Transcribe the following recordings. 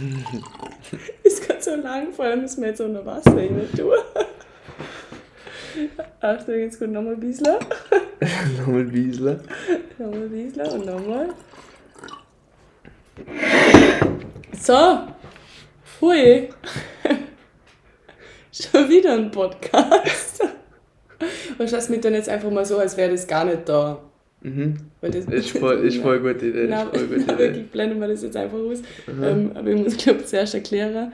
ist gerade so lang, vor allem müssen wir jetzt unter Wasser rein tun. Achtung, jetzt kommt nochmal ein bisschen. Nochmal ein bisschen. Nochmal ein bisschen und nochmal. So. Hui. Schon wieder ein Podcast. Was heißt mit dann jetzt einfach mal so, als wäre das gar nicht da? Mhm. Weil das Ist voll, ist voll gute Idee. Nein, voll gute nein, Idee. wirklich blenden wir das jetzt einfach aus. Ähm, aber ich muss, glaube zuerst erklären.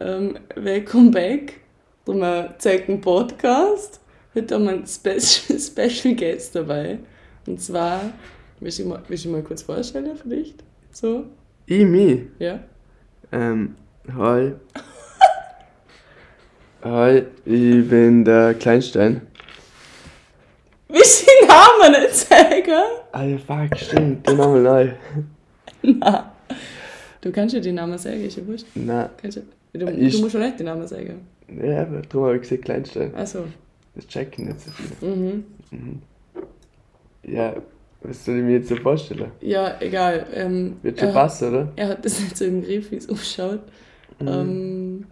Ähm, welcome back. Wir zweiten Podcast. Heute haben wir einen Special, Special Guest dabei. Und zwar, willst du mal, willst du mal kurz vorstellen, vielleicht? So, Ich, mich. ja? Ähm, hi. hi, ich bin der Kleinstein. Den Namen nicht sagen? Alter, fuck, stimmt, den Namen neu. Nein. Du kannst ja den Namen sagen, ist ja wurscht. Nein, Kannst du, du, Ich- du musst schon nicht den Namen sagen. ja, aber darum habe ich gesagt Kleinstein. Achso. Das checken nicht so viele. Mhm. Ja, was soll ich mir jetzt so vorstellen? Ja, egal. Ähm, Wird schon passen, oder? Er hat das nicht so im Griff, wie es ausschaut. Mhm. Ähm,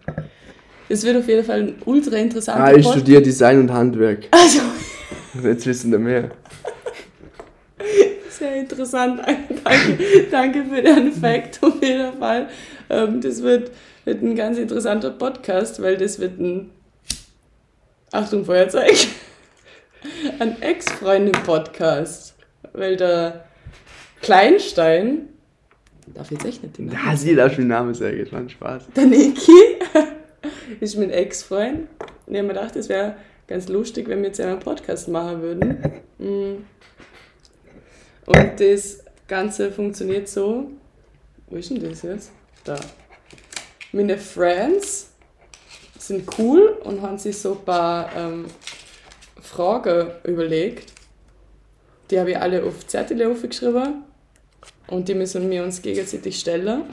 es wird auf jeden Fall ein ultra interessanter Ah, ich Pod- studiere Design und Handwerk. Also, Jetzt wissen wir mehr. sehr interessant. danke, danke für den Fact auf jeden Fall. Ähm, das wird, wird ein ganz interessanter Podcast, weil das wird ein. Achtung, Feuerzeug. Ein Ex-Freundin-Podcast. Weil der Kleinstein. Darf ich jetzt echt nicht den Namen Ja, sie darf den Namen sagen, das war ein Spaß. Der Niki ist mein Ex-Freund. Und ich habe mir gedacht, es wäre ganz lustig, wenn wir jetzt einen Podcast machen würden. Mm. Und das Ganze funktioniert so. Wo ist denn das jetzt? Da. Meine Friends sind cool und haben sich so ein paar ähm, Fragen überlegt. Die habe ich alle auf Zettel aufgeschrieben. Und die müssen wir uns gegenseitig stellen.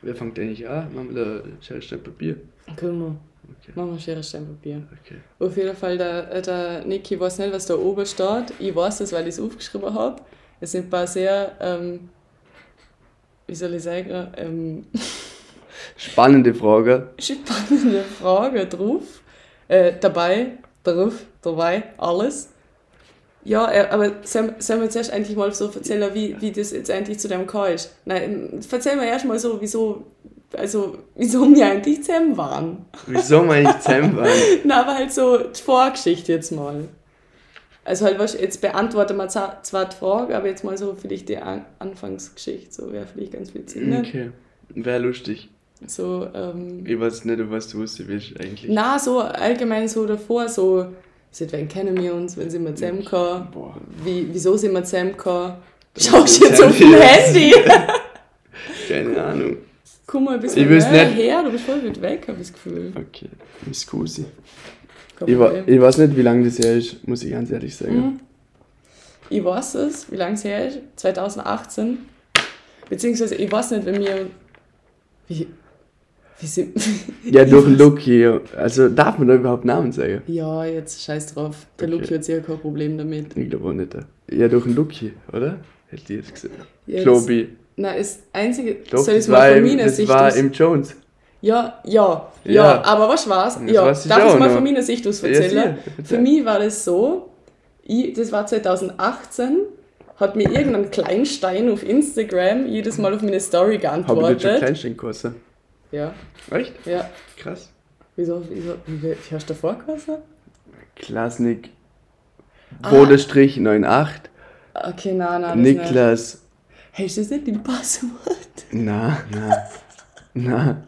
Wer fängt eigentlich an? Machen wir da Schere, Papier? Können wir. Okay. Machen wir Schere, Stein, Papier. Okay. Auf jeden Fall, der, äh, der Niki weiß nicht, was da oben steht. Ich weiß es, weil ich es aufgeschrieben habe. Es sind ein paar sehr, ähm, wie soll ich sagen, ähm, Spannende Frage. spannende Fragen drauf. Äh, dabei, drauf, dabei, alles. Ja, äh, aber sollen wir zuerst eigentlich mal so erzählen, wie, wie das jetzt eigentlich zu dem gekommen ist? Nein, ähm, erzähl mir erst mal so, wieso, also, wieso wir eigentlich zusammen waren. Wieso meine ich zusammen waren? Na, aber halt so die Vorgeschichte jetzt mal. Also halt, was, jetzt beantworten wir zwar die Frage, aber jetzt mal so vielleicht die An Anfangsgeschichte, so wäre vielleicht ganz witzig, ne? Okay. Wäre lustig. So, ähm, Ich weiß nicht, was du wissen willst eigentlich. na, so allgemein so davor, so, seit wann kennen wir uns, wenn sind wir zusammengekommen, Boah. wie, wieso sind wir zusammengekommen? Schaust du jetzt auf dem Handy? Keine Ahnung. Guck mal ein bisschen Ich weiß nicht. her, du bist voll weit weg, hab ich das Gefühl. Okay. Kein Ich, wa ich weiß nicht, wie lange das her ist, muss ich ganz ehrlich sagen. Mhm. Ich weiß es, wie lange es her ist, 2018. Beziehungsweise, ich weiß nicht, wenn wir. Wie. Wie sind. Ja, durch Lucky. Also darf man da überhaupt Namen sagen? Ja, jetzt scheiß drauf. Der Okay. Luki hat sicher kein Problem damit. Ich glaube auch nicht. Ja, durch den Lucky, oder? Hätte ich jetzt gesagt. Ja, ich. Nein, das einzige. Doch, soll ich es mal von meiner das Sicht war aus. im Jones. Ja, ja, ja, Ja. aber was war's? Das Ja, darf ich es mal noch. von meiner Sicht aus Ja, erzählen? sicher. Für mich war das so, ich, das war 2018, hat mir irgendein Kleinstein auf Instagram jedes Mal auf meine Story Habe ich schon geantwortet. Kleinstein gekostet. Ja, Echt? ja. Krass. Wieso, wieso, wie, wie hast du davor geheißen? Klasnik. Ah. Bodestrich 98. Okay, nein, nein. Niklas. Hey, ist das nicht dein Passwort? Na, na. Na.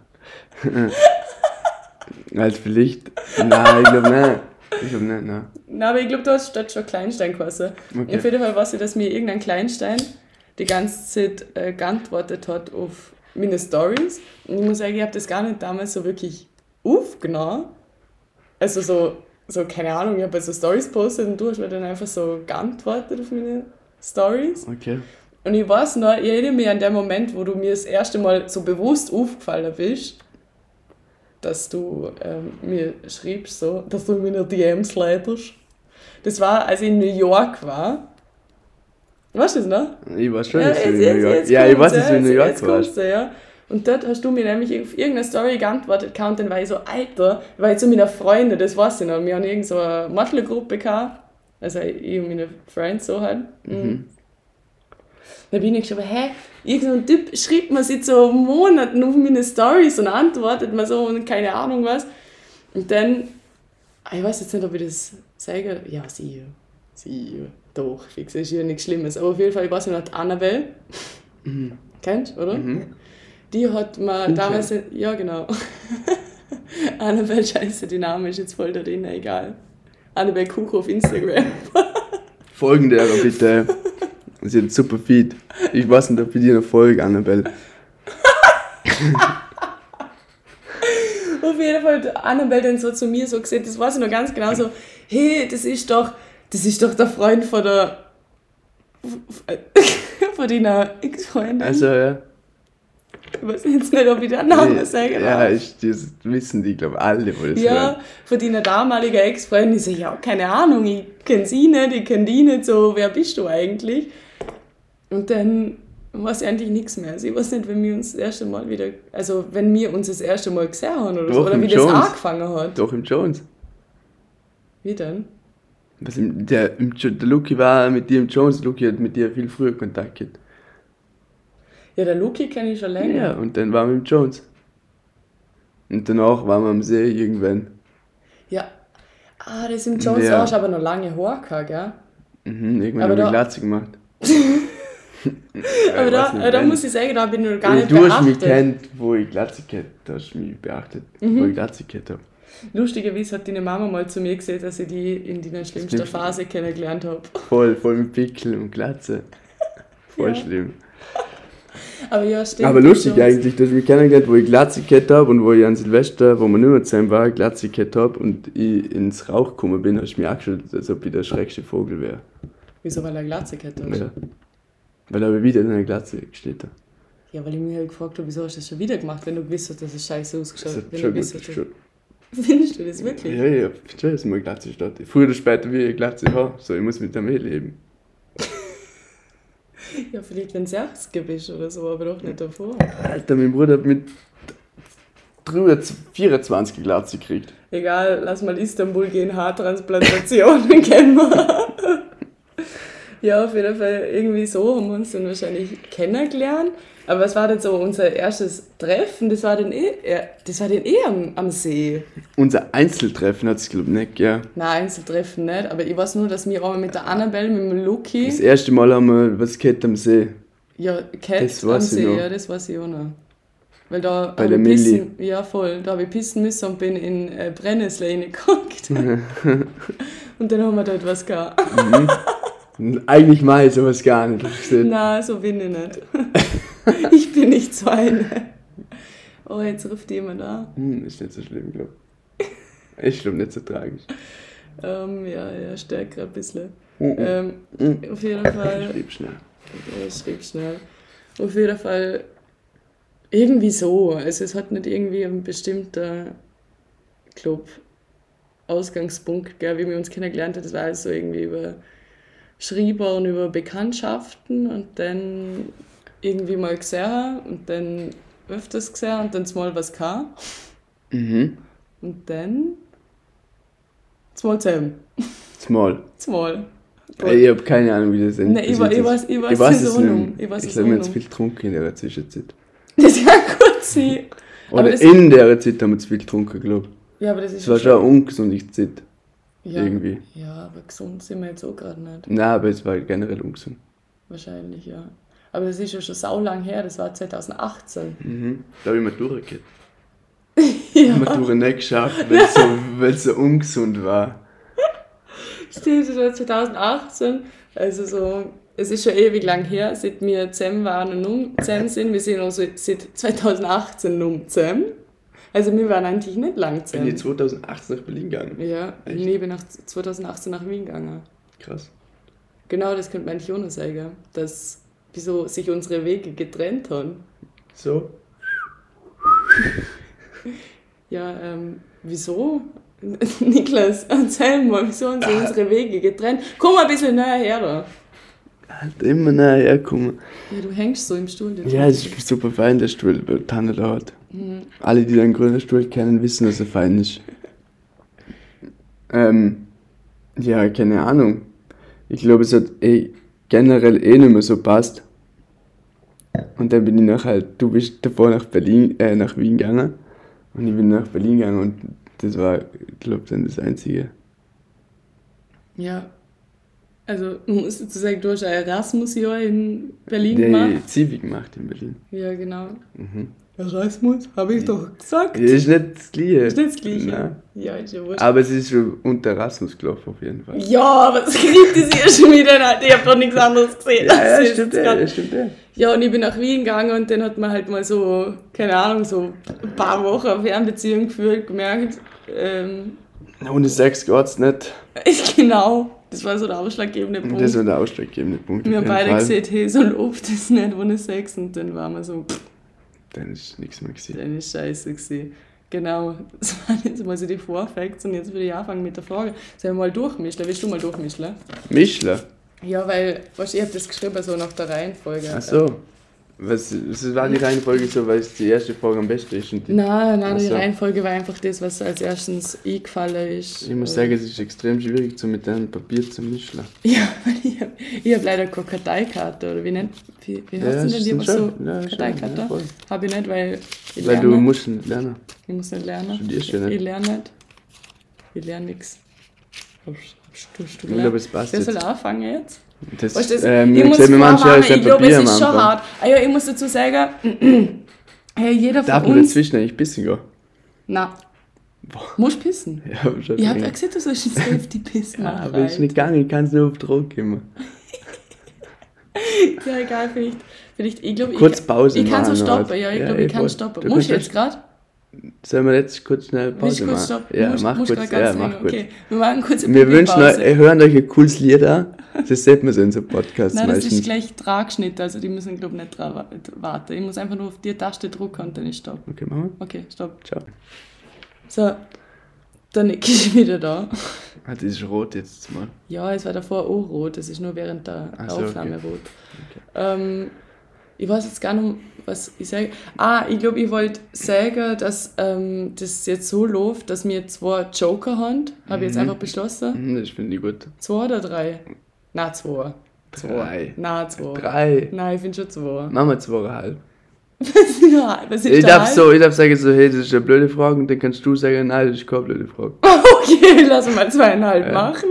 Als vielleicht. Na, ich glaube nicht. Ich glaube nicht, na. Nein, aber ich glaube, du hast statt schon Kleinstein geheißen. Okay. Auf jeden Fall weiß ich, dass mir irgendein Kleinstein die ganze Zeit äh, geantwortet hat auf meine Stories. Und ich muss sagen, ich habe das gar nicht damals so wirklich aufgenommen. Also so, so keine Ahnung, ich habe so Stories postet und du hast mir dann einfach so geantwortet auf meine Stories. Okay. Und ich weiß noch, ich erinnere mich an den Moment, wo du mir das erste Mal so bewusst aufgefallen bist, dass du ähm, mir schriebst, so, dass du mir DMs leitest. Das war, als ich in New York war. Weißt du das noch? Ich weiß schon, dass du in jetzt- New York jetzt Ja, ich weiß, dass du in New York warst. ja. Und dort hast du mir nämlich auf irgendeine Story geantwortet und dann war ich so, Alter, war ich zu meiner Freundin, das weiß ich noch. Wir haben irgend so eine Modelgruppe gehabt, also ich und meine Friends so halt. Mhm. Da bin ich geschrieben, hä, irgendein Typ schreibt mir seit so Monaten auf meine Stories und antwortet mir so und keine Ahnung was. Und dann, ah, ich weiß jetzt nicht, ob ich das sage, ja, sie, sie, doch, fix, ist ja nichts Schlimmes. Aber auf jeden Fall, ich weiß nicht, Annabelle, Mhm. kennst du, oder? Mhm. Die hat mir Kuchen. damals, ja genau. Annabelle, scheiße, die Name ist jetzt voll da drin, egal. Annabelle Kuch auf Instagram. Folgen der bitte. Sie hat super Feed. Ich weiß nicht, ob ich dir noch folge, Annabelle. Auf jeden Fall hat Annabelle dann so zu mir so gesagt, das weiß ich noch ganz genau so, hey, das ist doch, das ist doch der Freund von der, von deiner Ex-Freundin. Also, ja. ich weiß jetzt nicht, ob ich den Namen sagen Ja, darf. ich, das wissen die, glaube ich, alle, wo das Ja, hören. von deiner damaligen Ex-Freundin. Ich so, ja, keine Ahnung, ich kenne sie nicht, ich kenne die nicht, so, wer bist du eigentlich? Und dann weiß ich eigentlich nichts mehr. Also ich weiß nicht, wenn wir uns das erste Mal wieder, also wenn wir uns das erste Mal gesehen haben oder so, Doch, oder im wie das Jones. angefangen hat. Doch, im Jones. Wie denn? Was der, der Luki war mit dir im Jones. Luki hat mit dir viel früher Kontakt gehabt. Ja, der Luki kenne ich schon länger. Ja, und dann waren wir im Jones. Und danach waren wir am See irgendwann. Ja. Ah, das im Jones Ja. auch, aber noch lange gehabt, gell? Mhm, irgendwann wir da- Glatze gemacht. aber ich da, nicht, da muss ich sagen, da bin ich noch gar nicht du hast mich beachtet. kennt, wo ich Glatze gehabt Da hast du mich beachtet, Mhm. wo ich Glatze gehabt habe. Lustigerweise hat deine Mama mal zu mir gesagt, dass ich die in deiner schlimmsten Schlimmste. Phase kennengelernt habe. Voll, voll mit Pickel und Glatze. Voll Ja. schlimm. Aber ja, stimmt. Aber lustig Jones. eigentlich, du hast mich kennengelernt, wo ich Glatze gehabt habe und wo ich an Silvester, wo wir nicht mehr zusammen waren, Glatze gehabt habe und ich ins Rauch gekommen bin, hast du mich angeschaut, als ob ich der schreckste Vogel wäre. Wieso, weil er Glatze gehabt hat? Ja. Weil er wieder in einer Glatze gesteht. Ja, weil ich mich halt gefragt habe, wieso hast du das schon wieder gemacht, wenn du gewusst hast, dass es scheiße ausgeschaut hat. Wenn schon du gut gewusst hast, schon. Findest du das wirklich? Ja, ja, ich weiß, mal Glatze steht. Früher oder später will ich eine Glatze haben, so ich muss mit dem eh leben. Ja, vielleicht wenn es 80 bist oder so, aber doch nicht davor. Alter, mein Bruder hat mit 23 24 Glatze gekriegt. Egal, lass mal Istanbul gehen, Haartransplantationen kennen wir. Ja, auf jeden Fall irgendwie so haben wir uns dann wahrscheinlich kennengelernt. Aber was war denn so unser erstes Treffen? Das war dann eh, das war dann eh am, am See. Unser Einzeltreffen hat es, glaube ich, nicht, ja. Nein, Einzeltreffen nicht, aber ich weiß nur, dass wir auch mit der Annabelle, mit dem Luki, Das erste Mal haben wir was gehabt am See. ja, Cat Das am See, noch. ja, das weiß ich auch noch. Weil da Bei der Milli. ja voll, da habe ich pissen müssen und bin in äh, Brennnessel reingeguckt. und dann haben wir dort was gehabt. Und Eigentlich mache ich sowas gar nicht. Nein, so bin ich nicht. ich bin nicht so eine. Oh, jetzt ruft jemand an. Hm, ist nicht so schlimm, glaube ich. Ich glaube nicht so tragisch. Ähm, ja, ja, stärker ein bisschen. Mhm. Ähm, Mhm. auf jeden Fall. Ich schrieb schnell. Ich schrieb schnell. Auf jeden Fall irgendwie so. Also es hat nicht irgendwie ein bestimmter Club Ausgangspunkt, gell, wie wir uns kennengelernt haben. Das war also irgendwie über Schreiber und über Bekanntschaften und dann irgendwie mal gesehen und dann öfters gesehen und dann mal was kam Mhm. und dann mal zusammen. Small. Mal. Ey, Ich habe keine Ahnung, wie das endet. Nein, ich wa- ich weiß- ich weiß ich weiß es nicht. Ich weiß Ich glaube, wir haben zu viel getrunken in der Zwischenzeit. Das kann gut sein. Aber Oder das- in der Zeit haben wir zu viel getrunken, glaube ich. Ja, aber das ist Es war schon eine ungesunde Zeit. Ja, irgendwie. Ja, aber gesund sind wir jetzt auch gerade nicht. Nein, aber es war generell ungesund. Wahrscheinlich, ja. Aber das ist ja schon sau lang her, das war 2018. Mhm. Da habe ich Matura gehabt. Ja, Matura nicht geschafft, weil es so, so ungesund war. stimmt, das war 2018. Also so, es ist schon ewig lang her, seit wir zusammen waren und nun zusammen sind. Wir sind also seit 2018 nun zusammen. Also wir waren eigentlich nicht lang Bin ich 2018 nach Berlin gegangen. Ja, Echt? nee, bin nach 2018 nach Wien gegangen. Krass. Genau, das könnte man eigentlich noch sagen, dass wieso sich unsere Wege getrennt haben. So? Ja, ähm, wieso? Niklas, erzähl mal, wieso haben sie unsere Wege getrennt? Komm mal ein bisschen näher her da. Halt immer näher herkommen. Ja, du hängst so im Stuhl. Ja, es ist super fein, der Stuhl, weil Tanne Alle, die den grünen Stuhl kennen, wissen, dass er fein ist. Ähm, ja, keine Ahnung. Ich glaube, es hat eh generell eh nicht mehr so passt. Und dann bin ich nach halt, du bist davor nach Berlin, äh, nach Wien gegangen. Und ich bin nach Berlin gegangen und das war, ich glaube, dann das Einzige. Ja. Also, man muss dazu sagen, du hast ein Erasmus-Jahr in Berlin gemacht. Der Zivi gemacht in Berlin. Ja, genau. Mhm. Erasmus, habe ich doch gesagt. Ja, ist nicht das Gleiche. Ist nicht das Gleiche. Nein. Ja, ist ja wurscht. Aber es ist schon unter Erasmus gelaufen, auf jeden Fall. Ja, aber es kritisiert schon wieder nicht. Ich habe doch nichts anderes gesehen. Ja, ja, Das stimmt, ja, stimmt, ja. Ja, und ich bin nach Wien gegangen und dann hat man halt mal so, keine Ahnung, so ein paar Wochen Fernbeziehung geführt, gemerkt. Ähm, Ohne Sex geht's nicht. genau, das war so der ausschlaggebende Punkt. Das war der ausschlaggebende Punkt. wir haben beide Fall. gesehen, hey, so läuft das nicht ohne Sex. Und dann waren wir so, pff, Dann ist nichts mehr gewesen. dann ist scheiße gewesen. Genau, das waren jetzt mal so die Vorfacts und jetzt würde ich anfangen mit der Frage. Sollen wir mal durchmischen? Willst du mal durchmischen? Mischler. Ja, weil, weißt, du, ich habe das geschrieben so nach der Reihenfolge. Ach so. Was, was war die Reihenfolge so, weil es die erste Frage am besten ist? Und die, Nein, nein, Ach die. Reihenfolge war einfach das, was als erstens eingefallen ist. ich muss sagen, es ist extrem schwierig, so mit einem Papier zu mischen. Ja, weil ich habe ich hab leider keine Karteikarte, oder wie nennt wie, wie heißt denn die schon- so? ja, Karteikarte? ja, habe ich nicht, weil ich Weil lerne. du musst nicht lernen. ich muss nicht lernen. Studierst ja nicht. Ich lerne nicht. Ich lerne nichts. Tust du Ich lernen? glaube, es passt Wer soll anfangen jetzt? Das, Weißt du, das, ähm, ich ich muss vorwarnen, ich glaube, es ist schon Anfang. hart. Ah ja, ich muss dazu sagen, hey, jeder Darf von man uns... dazwischen eigentlich pissen gehen? Na, musst pissen. Ja, wahrscheinlich. Ich habe ja gesagt, du sollst einen Safety-Piss ja, machen. aber ist nicht gegangen, ich kann es nur auf Druck immer. Ja, egal, vielleicht, vielleicht ich glaube, Kurz ich, Pause ich kann so stoppen, ja, ich Ja, glaube, ich eh, kann stoppen. Musst du jetzt gerade? Sollen wir jetzt kurz schnell Pause kurz machen? Ja, mach musst kurz. Ja, mach kurz. Okay, wir machen kurz Wir wünschen euch, ihr hören euch ein cooles Lied an. Das sieht man so in so Podcasts Nein, das ist meistens. gleich Tragschnitt, also die müssen, glaube ich, nicht dran wa- warten. Ich muss einfach nur auf die Taste drücken und dann ist Stopp. Okay, machen Okay, Stopp. wir. Ciao. So, der Nick ist wieder da. Ah, das ist rot jetzt mal. Ja, es war davor auch rot, das ist nur während der so, Aufnahme okay. rot. Ähm, ich weiß jetzt gar nicht, was ich sage. Ah, ich glaube, ich wollte sagen, dass ähm, das jetzt so läuft, dass wir zwei Joker haben. Habe ich jetzt Mhm. einfach beschlossen. Hm, Das finde ich gut. Zwei oder drei? Na, zwei. Zwei. Drei. Na, zwei. Drei. Nein, ich finde schon zwei. Machen wir zweieinhalb. ja, was ist Ich darf, so, ich darf sagen, so, hey, das ist eine blöde Frage und dann kannst du sagen, nein, das ist keine blöde Frage. Okay, lass mal zweieinhalb Ja. machen.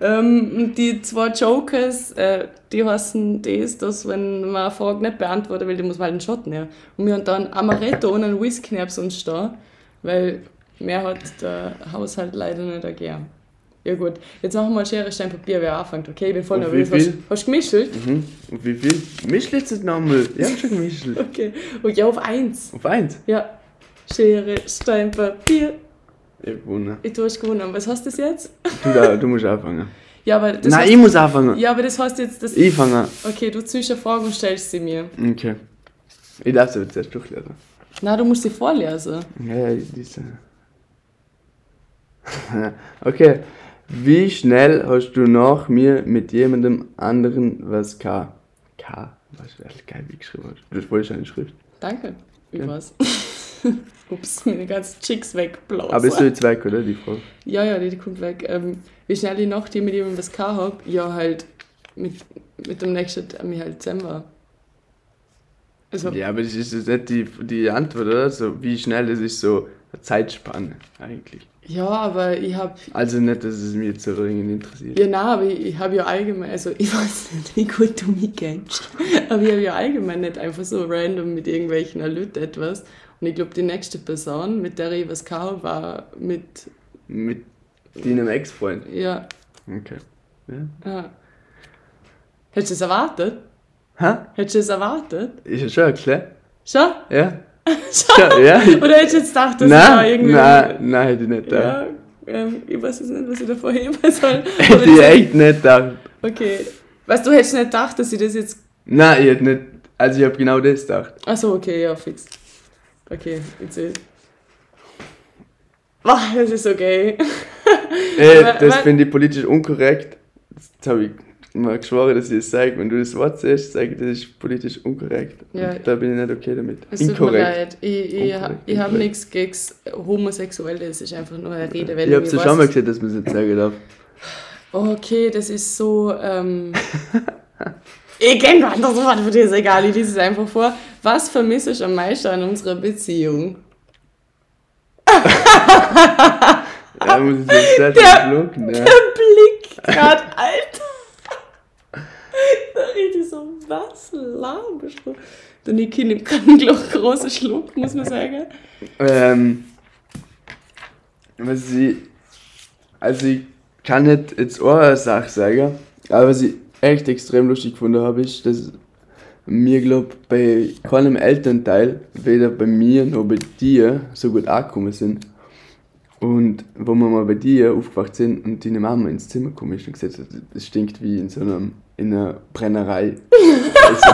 Ähm, die zwei Jokers, äh, die heißen das, dass wenn man eine Frage nicht beantworten will, die muss man halt einen Shot nehmen. Und wir haben dann Amaretto und einen Whisky neben uns da, weil mehr hat der Haushalt leider nicht gern. Ja gut, jetzt machen wir mal Schere, Stein, Papier, wer anfängt. Okay, ich bin voll Und nervös. wie Hast, viel? hast du gemischt? Mhm. Und wie viel? Misch jetzt nochmal. Ich hab schon gemischt. Okay, und ja, auf eins. Auf eins. Ja, Schere, Stein, Papier. Ich hab gewonnen. Du hast gewonnen. Was heißt das jetzt? Du, da, du musst anfangen. Ja, aber das nein, heißt, ich muss anfangen. Ja, aber das heißt jetzt, dass. Ich fange Okay, du ziehst eine Frage und stellst sie mir. an. Okay. Ich darf sie aber zuerst durchlesen. Na, du musst sie vorlesen. Ja, ja, diese. okay. Wie schnell hast du nach mir mit jemandem anderen was K? K? Was ist geil, wie geschrieben hast. Du hast wohl eine Schrift. Danke. Wie Ja. Ups, meine ganzen Chicks wegblasen. Aber ist so jetzt weg, oder? Die Frage. Ja, ja, die, die kommt weg. Ähm, wie schnell ich nach dir mit jemandem was gehabt hab? Ja, halt mit, mit dem nächsten Termin halt Dezember. Also, Ja, aber das ist jetzt nicht die, die Antwort, oder? So, wie schnell das ist so eine Zeitspanne eigentlich. ja, aber ich hab. Also nicht, dass es mich jetzt so dringend interessiert. Ja, nein, aber ich, ich habe ja allgemein, also ich weiß nicht, wie gut du mich kennst, aber ich habe ja allgemein nicht einfach so random mit irgendwelchen Leuten etwas. Und ich glaube, die nächste Person, mit der ich was gehabt war mit, Mit deinem Ex-Freund. ja, Okay. Ja. ja. Hättest du es erwartet? Hä? Hättest du es erwartet? Ist ja schon erklärt? Schon? Ja? Schon? Ja. Oder hättest du jetzt gedacht, dass ich da Nein, irgendwie... nein, nein, hätte ich nicht gedacht. Ja, ähm, ich weiß jetzt nicht, was ich davor heben soll. Hätte ich echt nicht gedacht. Okay. Weißt du, hättest nicht gedacht, dass ich das jetzt... Nein, ich hätte nicht. Also ich habe genau das gedacht. Achso, okay, ja, fix. Okay, jetzt sehe Boah, das ist okay. Aber- das finde ich politisch unkorrekt. Das habe ich mal geschworen, dass ich es sage. Wenn du das Wort siehst, sage ich, das ist politisch unkorrekt. Ja. Und da bin ich nicht okay damit. Es tut mir leid. Ich, ich, ich habe nichts gegen Homosexuelle, es ist einfach nur eine Redewelle. Ich hab's ja Ich schon mal es- gesehen, dass man es nicht sagen darf. Okay, das ist so. Ähm, ich kenne kein anderes Wort für das, egal, ich lese es einfach vor. Was vermisse ich am meisten an unserer Beziehung? Ja, muss ich jetzt Der- schlucken, ja. Der Blick gerade, Alter. Da richtig so, was laberst du? Der Niki nimmt gerade einen großen Schluck, muss man sagen. Ähm, was ich, also ich kann nicht jetzt auch eine Sache sagen, aber ich echt extrem lustig gefunden habe, ist, dass mir, glaube bei keinem Elternteil, weder bei mir noch bei dir, so gut angekommen sind. Und wo wir mal bei dir aufgewacht sind und deine Mama ins Zimmer gekommen ist und gesagt hat, es stinkt wie in so einem, in einer Brennerei. also,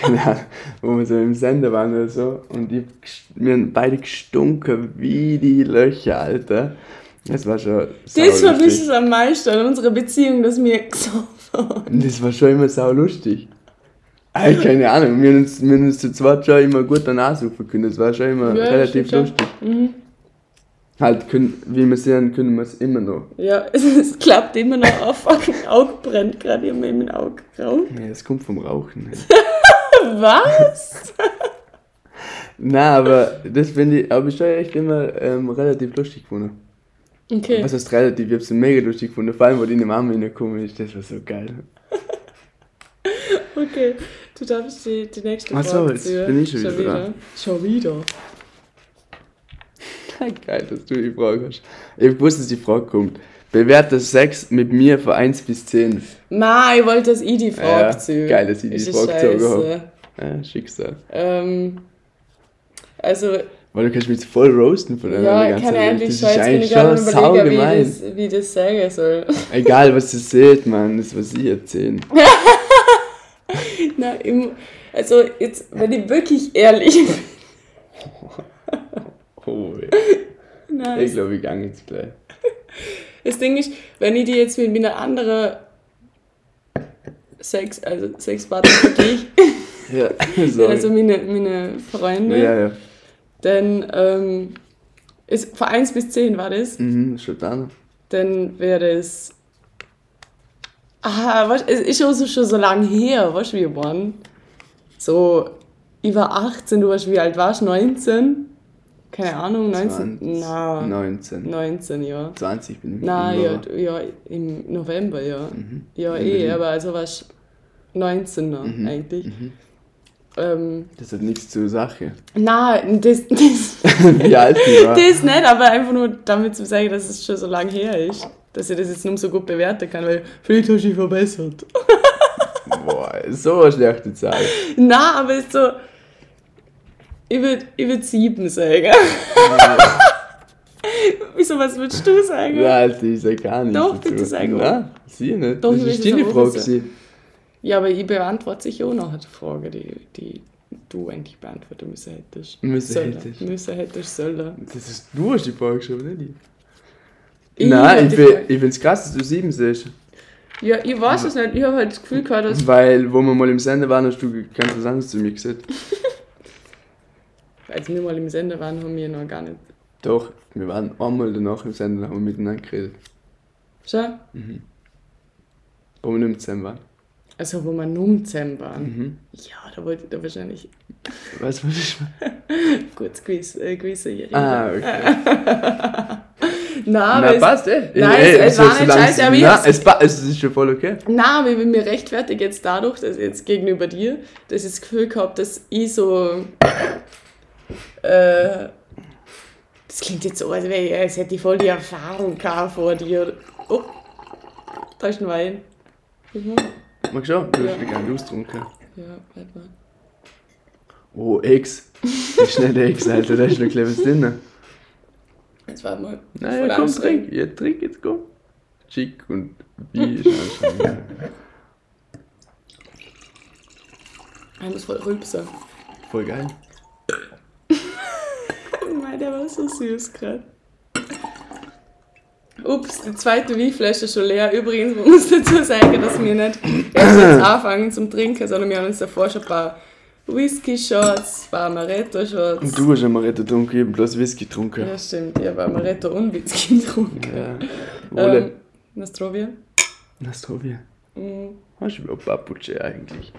keine Ahnung, wo wir so im Sender waren oder so. Und ich, wir haben beide gestunken wie die Löcher, Alter. Das war schon Das vermisse ich am meisten an unserer Beziehung, dass wir gesoffen Das war schon immer sau lustig. Ey, keine Ahnung, wir haben uns, wir haben uns zu zweit schon immer gut danach suchen können. Das war schon immer Ja, relativ lustig. Mhm. Halt, können, wie wir sehen, können wir es immer noch. Ja, es, es klappt immer noch auf. Fucking Auge brennt gerade immer in mein Auge grau. Nee, das kommt vom Rauchen. Was? Nein, aber das finde ich, habe ich schon echt immer ähm, relativ lustig gefunden. Okay. Was heißt relativ? Ich habe es mega lustig gefunden. Vor allem, wo deine Mama reingekommen ist, das war so geil. Okay, du darfst die, die nächste Ach so, Frage jetzt ziehen. bin ich schon wieder dran. Schon wieder. Geil, dass du die Frage hast. Ich gewusst, dass die Frage kommt. Bewerte Sex mit mir von 1 bis 10. Ma, ich wollte, dass ich die Frage Ja, ziehe. geil, dass ich die Ist Frage gezogen scheiße. Ja, Schicksal. Ähm, also, Weil du kannst mich jetzt voll roasten von der ja, ganzen eigentlich Das ist eigentlich schon am überlegen, wie das, wie das sagen soll. Egal, was ihr seht, man, das was ich erzählen. Na, im, also jetzt, wenn ich wirklich ehrlich bin. Oh, ey. Nein, ich glaube, ich gehe jetzt gleich. Das Ding ist, wenn ich die jetzt mit einer anderen Sex, also Sexpartner vergleiche, Ja, also meine, meine Freunde, ja, ja. Dann ähm, ist von 1 bis 10 war das, Mhm, schon dann. dann wäre es. Ah, was, es ist auch so, schon so lange her, weißt du, wie wir waren? So, ich war 18, du warst wie alt warst du? 19? Keine Ahnung, 19? 20, Na, 19. 19, ja. 20 bin ich. Na, im ja, ja, im November, ja. Mhm. Ja, eh, aber also warst du 19 noch, Mhm, eigentlich. mhm. Ähm, Das hat nichts zur Sache. na, das, das, Wie alt ich war. das nicht, aber einfach nur damit zu sagen, dass es schon so lange her ist. Dass ich das jetzt nur so gut bewerten kann, weil vielleicht hast du dich verbessert. Boah, so eine schlechte Zahl. Na, aber es ist so. Ich würde ich würd sieben sagen. Wieso, was würdest du sagen? Alter, ich sag gar nichts Doch, dazu. bitte sag auch. Nein, sie nicht. Doch, das ich ist auch Frage. Ja, aber ich beantworte sicher auch noch eine Frage, die, die du eigentlich beantworten müssen hättest. Müssen sollen. hättest. Müssen hättest, sollen. Das ist, du hast die Frage geschrieben, nicht ich. Ich Nein, ich, die Frage- ich find's krass, dass du sieben siehst. Ja, ich weiß es nicht. Ich habe halt das Gefühl gehabt, dass. Weil, wo wir mal im Sender waren, hast du ganz was anderes zu mir gesagt. Als wir mal im Sender waren, haben wir noch gar nicht. Doch, wir waren einmal danach im Sender und haben miteinander geredet. Schon? Wo wir nicht zusammen waren. Also, wo wir nur zusammen waren. Mhm. Ja, da wollte ich da wahrscheinlich Weißt du, was ich kurz gewiss, äh, reden. Ah, okay. Nein, Na, es, passt, eh. Nein, Ey, es- es so- war nicht scheiße, es- aber ich Na, es, es ist schon voll okay. Na, aber ich bin mir rechtfertigt jetzt dadurch, dass jetzt gegenüber dir, dass ich das Gefühl gehabt, dass ich so. Äh, das klingt jetzt so, als, wäre ich, als hätte ich voll die Erfahrung gehabt vor dir. Oh, da ist ein Wein. Mhm. Magst du schon? Du hast ja. gerne austrunken. Ja, warte mal. Oh, Ex. Die schnelle Ex, Alter, da ist noch cleveres drin. Jetzt warte mal. Nein, ja, komm, anstrengend. trink. Ja, trink jetzt, komm. Chick und wie ist anstrengend. Ich muss voll rülpsen. Voll geil. Nein, der war so süß gerade. Ups, die zweite Weinflasche ist schon leer. Übrigens, man muss dazu sagen, dass wir nicht erst jetzt anfangen zum Trinken, sondern wir haben uns davor schon ein paar Whisky-Shots, ein paar Amaretto-Shots. Und du hast Amaretto getrunken, ich habe bloß Whisky getrunken. Ja, stimmt, ich habe Amaretto und Whisky getrunken. Ja. Wohle. Ähm, Nastrovia. Nastrovia. Mhm. Hast du überhaupt Papuche eigentlich?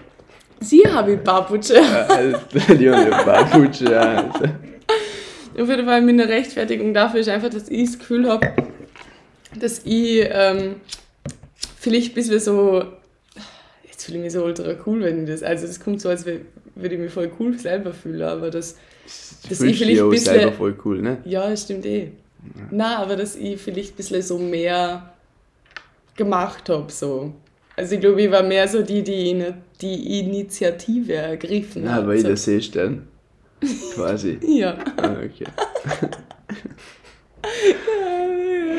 Sie habe ich Papuche. Alter, die haben ja Papuche, Alter. Auf jeden Fall meine Rechtfertigung dafür ist einfach, dass ich das Gefühl habe, dass ich ähm, vielleicht ein bisschen so. Jetzt fühle ich mich so ultra cool, wenn ich das. Also, das kommt so, als würde ich mich voll cool selber fühlen, aber das. Das ich vielleicht ein bisschen- selber voll cool, ne? Ja, das stimmt eh. Na, aber dass ich vielleicht ein bisschen so mehr gemacht habe. So. Also, ich glaube, ich war mehr so die, die die Initiative ergriffen Na, hat. weil ich so. das Seestern. Quasi. Ja. Ah, okay.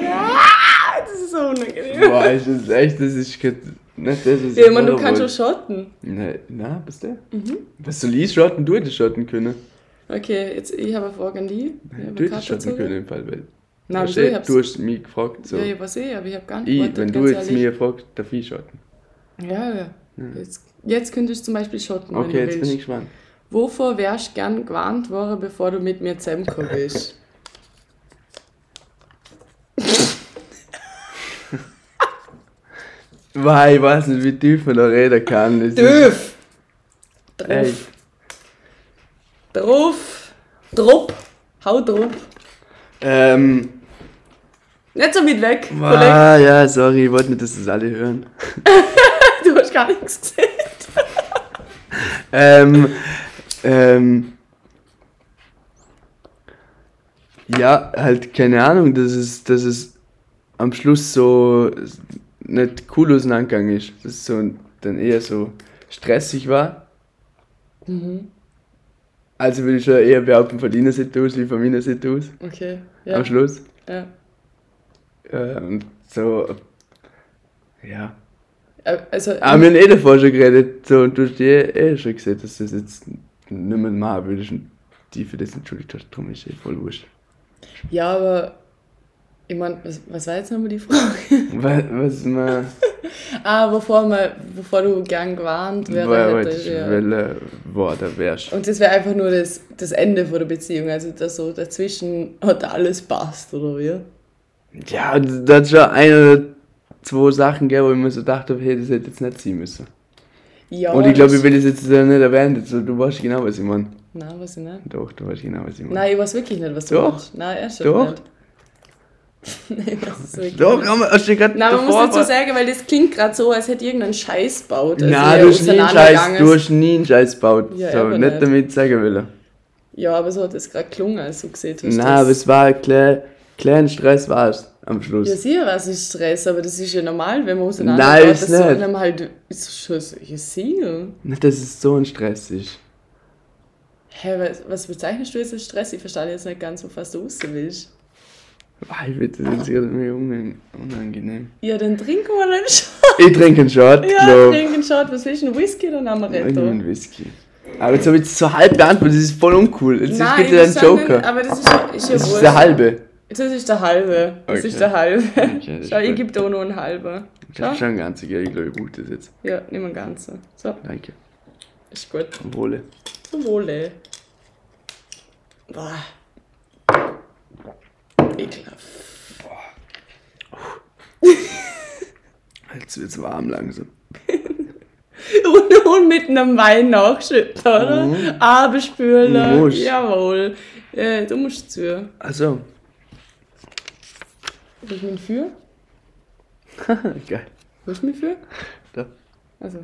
Ah, das ist so unangenehm. Boah, ist das echt, das ist nicht das, was Ja, ich meine, du kannst schon schotten. Nein, na, bist du? Mhm. Was soll ich schotten? Du hättest schotten können. Okay, jetzt, ich habe eine Frage an. Ich habe Du hättest schotten gezogen. können im Fall, weil. Nein, du, Ich du hast mich gefragt, so. Ja, ich weiß eh, aber ich habe gar nicht ich, wenn du jetzt mir fragst, darf ich schotten. Ja, ja. Jetzt, jetzt könntest du zum Beispiel schotten, Okay, jetzt du bin willst. ich gespannt. Wovor wärst du gern gewarnt worden, bevor du mit mir zusammengekommen bist? Weil ich weiß nicht, wie tief man da reden kann. Das ist-! Ey, Drauf! Drauf! Drop! Hau drauf! ähm, Nicht so weit weg, Kollege. ah, ja, sorry, ich wollte nicht, dass das alle hören. Du hast gar nichts gesehen. Ähm, ähm, ja, halt, keine Ahnung, dass es, dass es am Schluss so nicht cool auseinandergegangen ist. Dass es so dann eher so stressig war. Mhm. Also würde ich schon eher behaupten, von deiner Seite aus wie von meiner Seite aus. Okay, ja. Am Schluss. ja. Äh, und so, ja. Äh, Also, Aber wir haben eh davor schon geredet, so, und du hast eh, eh schon gesagt, dass das jetzt nicht mehr machen würdest und die für das entschuldigt hast. Darum ist eh voll wurscht. ja, aber ich meine, was, was war jetzt nochmal die Frage? Was, was man. ah, bevor, man, bevor du gern gewarnt wäre, Weil hätte, ich ja. will, wo da wärst. Und das wäre einfach nur das, das Ende von der Beziehung. Also das so dazwischen hat alles passt, oder wie? Ja, und da hat schon eine oder zwei Sachen gegeben, wo ich mir so dachte, hey, das hätte jetzt nicht sein müssen. Ja, und ich glaube, das- ich will das jetzt nicht erwähnen. So, du weißt genau, was ich meine. Nein, weiß ich nicht. Doch, du weißt genau, was ich meine. Nein, ich weiß wirklich nicht, was du Doch. meinst. Nein, erst schon Doch. nicht. Nein, weiß es wirklich Doch, nicht. aber hast du gerade Nein, man muss dazu sagen, weil das klingt gerade so, als hätte irgendein Scheiß gebaut. als Nein, du hast nie einen Scheiß, du ist. hast nie einen Scheiß gebaut. Ja, so, nicht nicht. damit sagen will. Ja, aber so hat es gerade gelungen, als du gesehen hast. Nein, aber es war ein kleiner, kleiner Stress war es am Schluss. Ja, sicher, was ist Stress, aber das ist ja normal, wenn man auseinander Nein, ist dass so nicht. einem halt ist schon solche Ziel. Nicht, dass es so ein Stress ist. Hä, was, was bezeichnest du jetzt als Stress? Ich verstehe jetzt nicht ganz, was du raus willst. Ich bitte, das ist gerade mir unang- unangenehm. Ja, dann trinken wir den Shot. Ich trinke einen Shot, Ja, glaub. trinken einen Shot. Was willst du, ein Whisky oder ein Ich Amaretto? nehme einen Whisky. Aber jetzt habe ich es so halb beantwortet, das ist voll uncool. Jetzt Nein, gibt ich es einen Joker. nicht, aber das ist, ja- ist ja Das ist der halbe. Das ist der halbe. Das Okay. ist der halbe. Okay, Schau, ich gebe da nur einen halben. Ich habe schon einen ganzen, ja, ich glaube, ich brauche das jetzt. Ja, nimm einen ganzen. So, Danke. ist gut. Zum Wohle. Zum Wohle. Boah. Ekelhaft. Jetzt wird es warm langsam. Und, und mit einem Wein nachschütten, oder? Mhm. Abendspüler. Musst. Jawohl. Äh, du musst zu. Also, Was ist mit für? geil. Was ist mit für? Da. Also.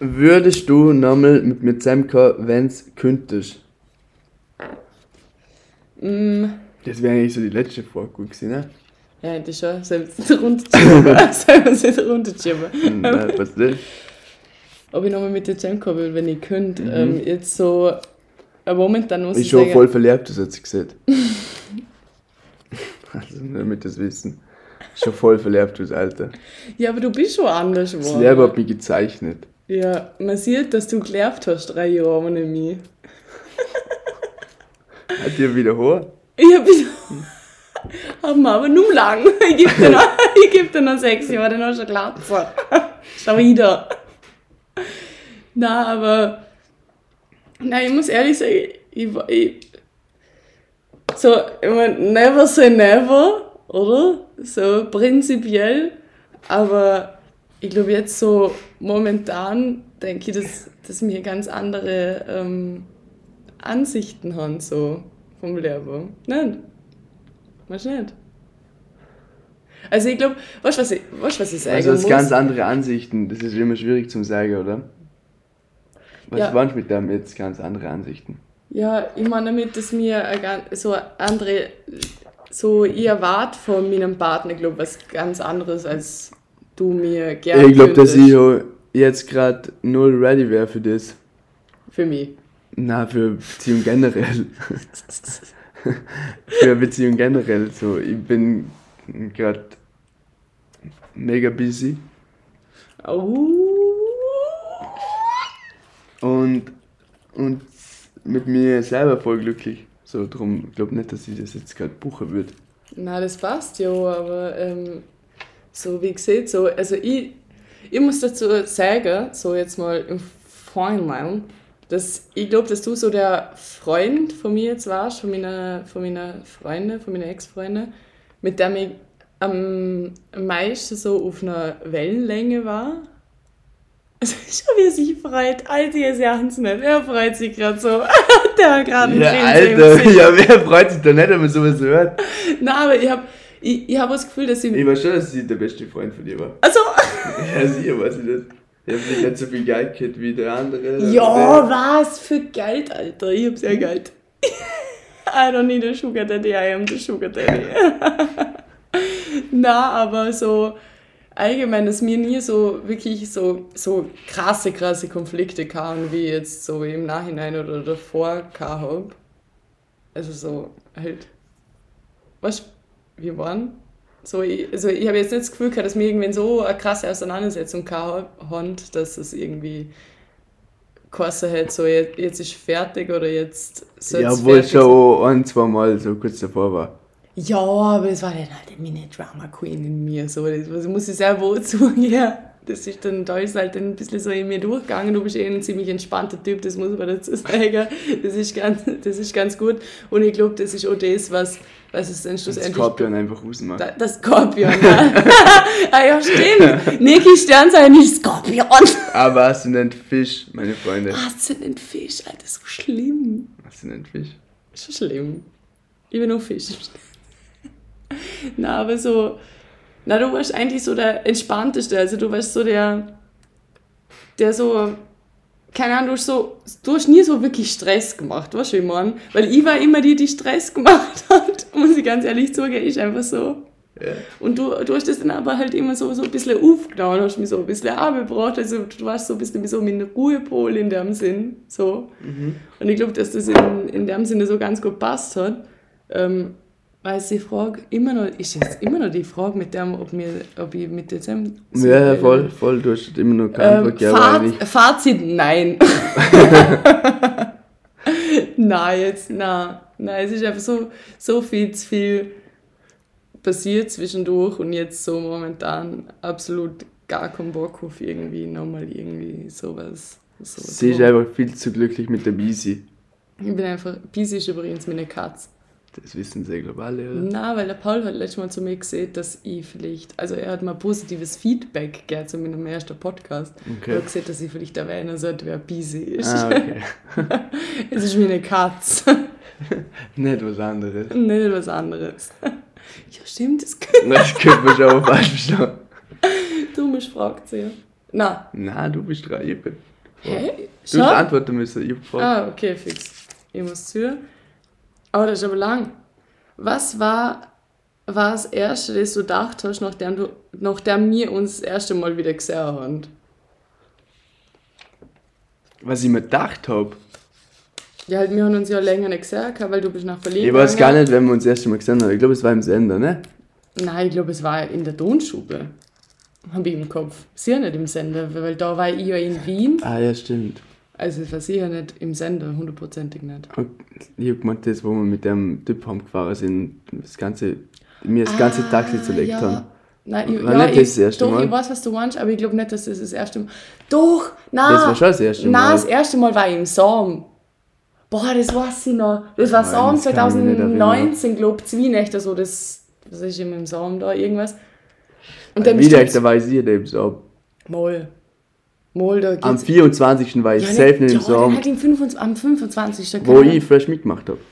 Würdest du nochmal mit mir zusammenkommen, wenn es könntest? Mm, Das wäre eigentlich so die letzte Frage gewesen, ne? ja, hätte schon selbst runterschieben. selbst nicht runterschieben. Nein, was nicht? Ob ich nochmal mit dir zusammenkommen will, wenn ich könnte. Ähm, jetzt so. äh, momentan muss Ich ich schon sagen. voll verliebt, das hat sie gesagt. also, damit das wissen. Schon voll verliebt, das Alter. Ja, aber du bist schon anders Das geworden. Leben hat mich gezeichnet. Ja, man sieht, dass du gelernt hast, drei Jahre ohne mich. Hat dir wieder hoch? Ich hab. Haben wir aber nur lang. Ich gebe dir, noch- ich geb dir noch sechs Jahre, dann hast du Glatze. Schau wieder. Na, aber. Nein, ich muss ehrlich sagen, ich, war- ich so, ich mein, never say never, oder? So prinzipiell. Aber ich glaube, jetzt so momentan denke ich, dass, dass wir ganz andere ähm, Ansichten haben, so Nicht? Weißt du nicht? Also ich glaube, weißt du, was ich, weißt, was ich sagen Also das muss? ganz andere Ansichten, das ist immer schwierig zum sagen, oder? Was Ja. meinst du mit dem jetzt ganz andere Ansichten? Ja, ich meine damit, dass mir so andere, so ich erwarte von meinem Partner, glaube was ganz anderes, als du mir gerne ich glaube, dass ich jetzt gerade null ready wäre für das. Für mich. Na, für Beziehung generell. für Beziehung generell. So, ich bin gerade mega busy und, und mit mir selber voll glücklich. So, drum, ich glaube nicht, dass ich das jetzt gerade buchen würde. Na, das passt ja, aber ähm, so wie gesagt, so, also ich, ich muss dazu sagen, so jetzt mal im Vorhinein, dass ich glaube, dass du so der Freund von mir jetzt warst, von meiner, von meiner Freunde, von meiner Ex-Freunde, mit dem ich am meisten so auf einer Wellenlänge war. Also schon wie er sich freut. Alter, ihr seht es nicht. Er freut sich gerade so. Der hat gerade einen Ja, Alter, ja, wer freut sich da nicht, wenn man sowas hört? Nein, aber ich habe ich, ich hab das Gefühl, dass ich... Ich war schon, dass sie der beste Freund von dir war. Also, Ja, sicher weiß ich das. Ich hab nicht so viel Geld gehabt wie der andere. ja, was für Geld, Alter. Ich hab sehr Geld. I don't need a sugar daddy, I am the sugar daddy. Na, aber so allgemein, dass mir nie so wirklich so, so krasse, krasse Konflikte kamen, wie jetzt so im Nachhinein oder davor gehabt hab. Also so halt, was wir waren. So, ich, also ich habe jetzt nicht das Gefühl gehabt, dass wir irgendwann so eine krasse Auseinandersetzung haben, dass es irgendwie geheißen hat, so jetzt, jetzt ist fertig oder jetzt soll's Ja, obwohl sein. schon ein, zwei Mal so kurz davor war. Ja, aber es war dann halt eine Mini-Drama-Queen in mir. So. Das das muss ich selber zugeben. Das ist dann, da ist halt ein bisschen so in mir durchgegangen. Du bist eh ein ziemlich entspannter Typ, das muss man dazu sagen. Das ist ganz, das ist ganz gut. Und ich glaube, das ist auch das, was, was es dann Das schlussendlich... Skorpion einfach ausmacht. Da- Das Skorpion, ja. ah, ja, stimmt. Niki Sternzeichen ist Skorpion. Aber was sind denn Fisch, meine Freunde? Was sind denn Fisch, Alter? So schlimm. Was sind denn Fisch? Ist schon schlimm. Ich bin auch Fisch. Na, aber so. Na, du warst eigentlich so der Entspannteste. Also, du warst so der. Der so. Keine Ahnung, du hast, so, du hast nie so wirklich Stress gemacht, weißt du, ich meine? Weil ich war immer die, die Stress gemacht hat, muss ich ganz ehrlich sagen, ist einfach so. Ja. Und du, du hast das dann aber halt immer so, so ein bisschen aufgenommen, hast mich so ein bisschen abgebracht, also du warst so ein bisschen wie so mein Ruhepol in dem Sinn, so. Und ich glaube, dass das in, in dem Sinne so ganz gut passt hat. Ähm, weil die Frage immer noch, ist jetzt immer noch die Frage mit dem, ob, wir, ob ich mit dir zusammen Ja, voll, voll. Du hast immer noch keine Ähm, Antwort gegeben, eigentlich. Faz Fazit, nein. nein, jetzt, nein. Nein, es ist einfach so, so viel zu viel passiert zwischendurch und jetzt so momentan absolut gar keinen Bock auf irgendwie nochmal irgendwie sowas. sowas Sie ist einfach viel zu glücklich mit der Bisi. ich bin einfach, Bisi ist übrigens meine Katze. Das wissen sie, alle, oder? Na, weil der Paul hat letztes Mal zu mir gesagt, dass ich vielleicht, also er hat mal positives Feedback gegeben zu meinem ersten Podcast. Okay. Er hat gesagt, dass ich vielleicht erwähnen sollte, wer busy ist. Ah, okay. Es ist wie eine Katze, Nicht was anderes. nicht was anderes. Ja, stimmt, das könnte Das könnte man schon auch falsch verstehen. du mich fragt sie. Na, Nein, du bist dran. Ich bin. hä? Du hast antworten müssen. Ich hab gefragt. Ah, okay, fix. Ich muss zu. Aber das ist aber lang. Was war, war das Erste, das du gedacht hast, nachdem, du, nachdem wir uns das erste Mal wieder gesehen haben? Was ich mir gedacht habe. Ja, halt, wir haben uns ja länger nicht gesehen, weil du bist nach Berlin Ich weiß gar nicht, wenn wir uns das erste Mal gesehen haben. Ich glaube, es war im Sender, ne? Nein, ich glaube, es war in der Tonstube. Habe ich im Kopf. Sicher nicht im Sender, weil da war ich ja in Wien. Ah, ja, stimmt. Also es war sicher nicht im Sender, hundertprozentig nicht. Ich hab gemeint, das, wo wir mit dem Typ heimgefahren sind, das ganze, mir das ganze Taxi zerlegt ja. haben. Nein, ich, War ja, nicht ich, das erste doch, Mal? ich weiß, was du meinst, aber ich glaube nicht, dass das das erste Mal... Doch, nein! Das war schon das erste Nein, Mal. das erste Mal war ich im Saum. Boah, das weiß ich noch. Das war Nein, ich nicht 2019, glaube ich, Zwienächte, so das... Was ist immer im Saum da, irgendwas? Und dann Wieder, da weiß ich eben so. du... Mal. Mal, da Am geht's... 24. war ich Ja, safe im ja, Saum, dann halt im 25, am 25. da wo ich fresh mitgemacht hab.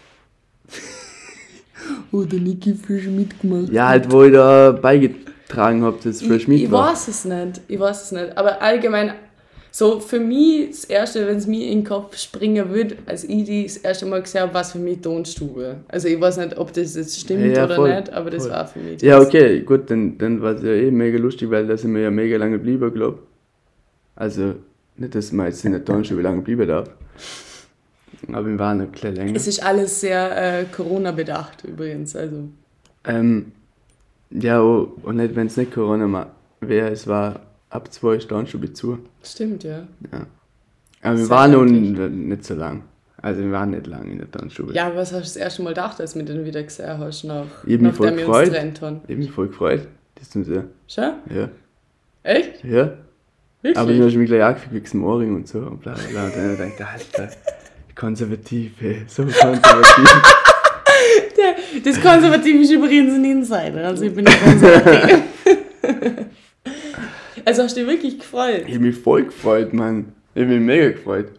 Oh, der Niki frisch mitgemacht. Ja, halt, wo ich da beigetragen hab, dass fresh ich, mit ich war. weiß es nicht. Ich weiß es nicht. Aber allgemein, so für mich das Erste, wenn es mir in den Kopf springen würde, als ich die das erste Mal gesehen habe, war es für mich Tonstube. Also ich weiß nicht, ob das jetzt stimmt Ja, oder voll, nicht, aber das voll. war für mich Ja, das. okay, gut, dann, dann war es ja eh mega lustig, weil da sind wir ja mega lange geblieben, glaub. Also, nicht, dass man jetzt in der Tonstube lange bleiben darf. Aber wir waren ein bisschen länger. Es ist alles sehr äh, Corona-bedacht übrigens. Also, Ähm, ja, oh, und nicht, wenn es nicht Corona wäre, es war ab zwei Stunden schon wieder zu. stimmt, ja. Ja. Aber wir Sehr waren nun nicht so lang. Also wir waren nicht lang in der Tanzschule. Ja, aber was hast du das erste Mal gedacht, als du mich dann wieder gesehen hast, nach, Ich hab mich voll nachdem wir uns gefreut. getrennt haben? Ich hab mich voll gefreut. Das tun sie. Schon? Ja. Echt? Ja. Wirklich? Aber hast du mich gleich angefixt im Ohrring und so und bla bla bla. Und dann hab ich gedacht, Alter, konservativ, ey. So konservativ. Das Konservative ist übrigens ein Insider, also ich bin nicht konservativ. also hast du dich wirklich gefreut? ich hab mich voll gefreut, Mann. Ich hab mich mega gefreut.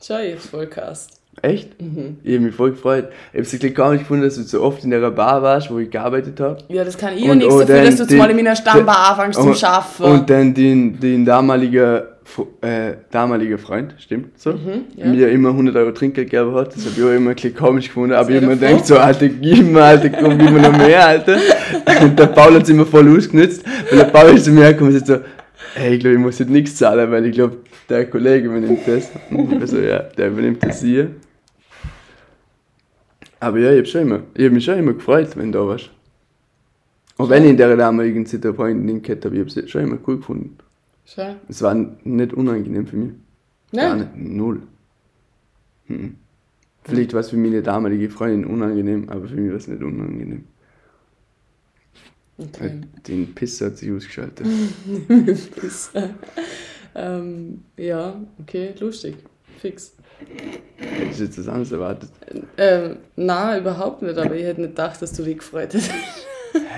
Schau, ich hab's Vollcast. Echt? Mhm. Ich hab mich voll gefreut. Ich hab's wirklich gar nicht gefunden, dass du so oft in der Bar warst, wo ich gearbeitet hab. Ja, das kann ich ja Und- nichts und dafür, dass du die- mal in meiner Stammbar anfängst Und- Schaffen. Und dann den, den damaliger, Fo- äh, damaliger Freund, stimmt so? Mhm, ja. Mir immer 100 Euro Trinkgeld gegeben hat. Das hab ich auch immer ein bisschen komisch gefunden. Aber ich doch gedacht, so, Alter, gib mir, Alter, komm, gib mir noch mehr, Alter. Und der Paul hat es immer voll ausgenutzt. Und der Paul ist zu mir hergekommen und sagt so, hey, ich glaube, ich muss jetzt nichts zahlen, weil ich glaube, der Kollege übernimmt das. Und ich so, ja, der übernimmt das hier. Aber ja, ich hab, schon immer, ich hab mich schon immer gefreut, wenn du da warst. Und wenn ich in der damaligen Zeit eine Freundin gehabt habe, ich hab's schon immer cool gefunden. Schau. Es war nicht unangenehm für mich. Gar Ne? nicht, null. Mhm. Vielleicht war es für meine damalige Freundin unangenehm, aber für mich war es nicht unangenehm. Okay. Den Pisser hat sich ausgeschaltet. Äh, ähm, ja, okay, lustig. Fix. Hättest du jetzt was anderes erwartet? Ähm, na, überhaupt nicht, aber ich hätte nicht gedacht, dass du dich gefreut hättest.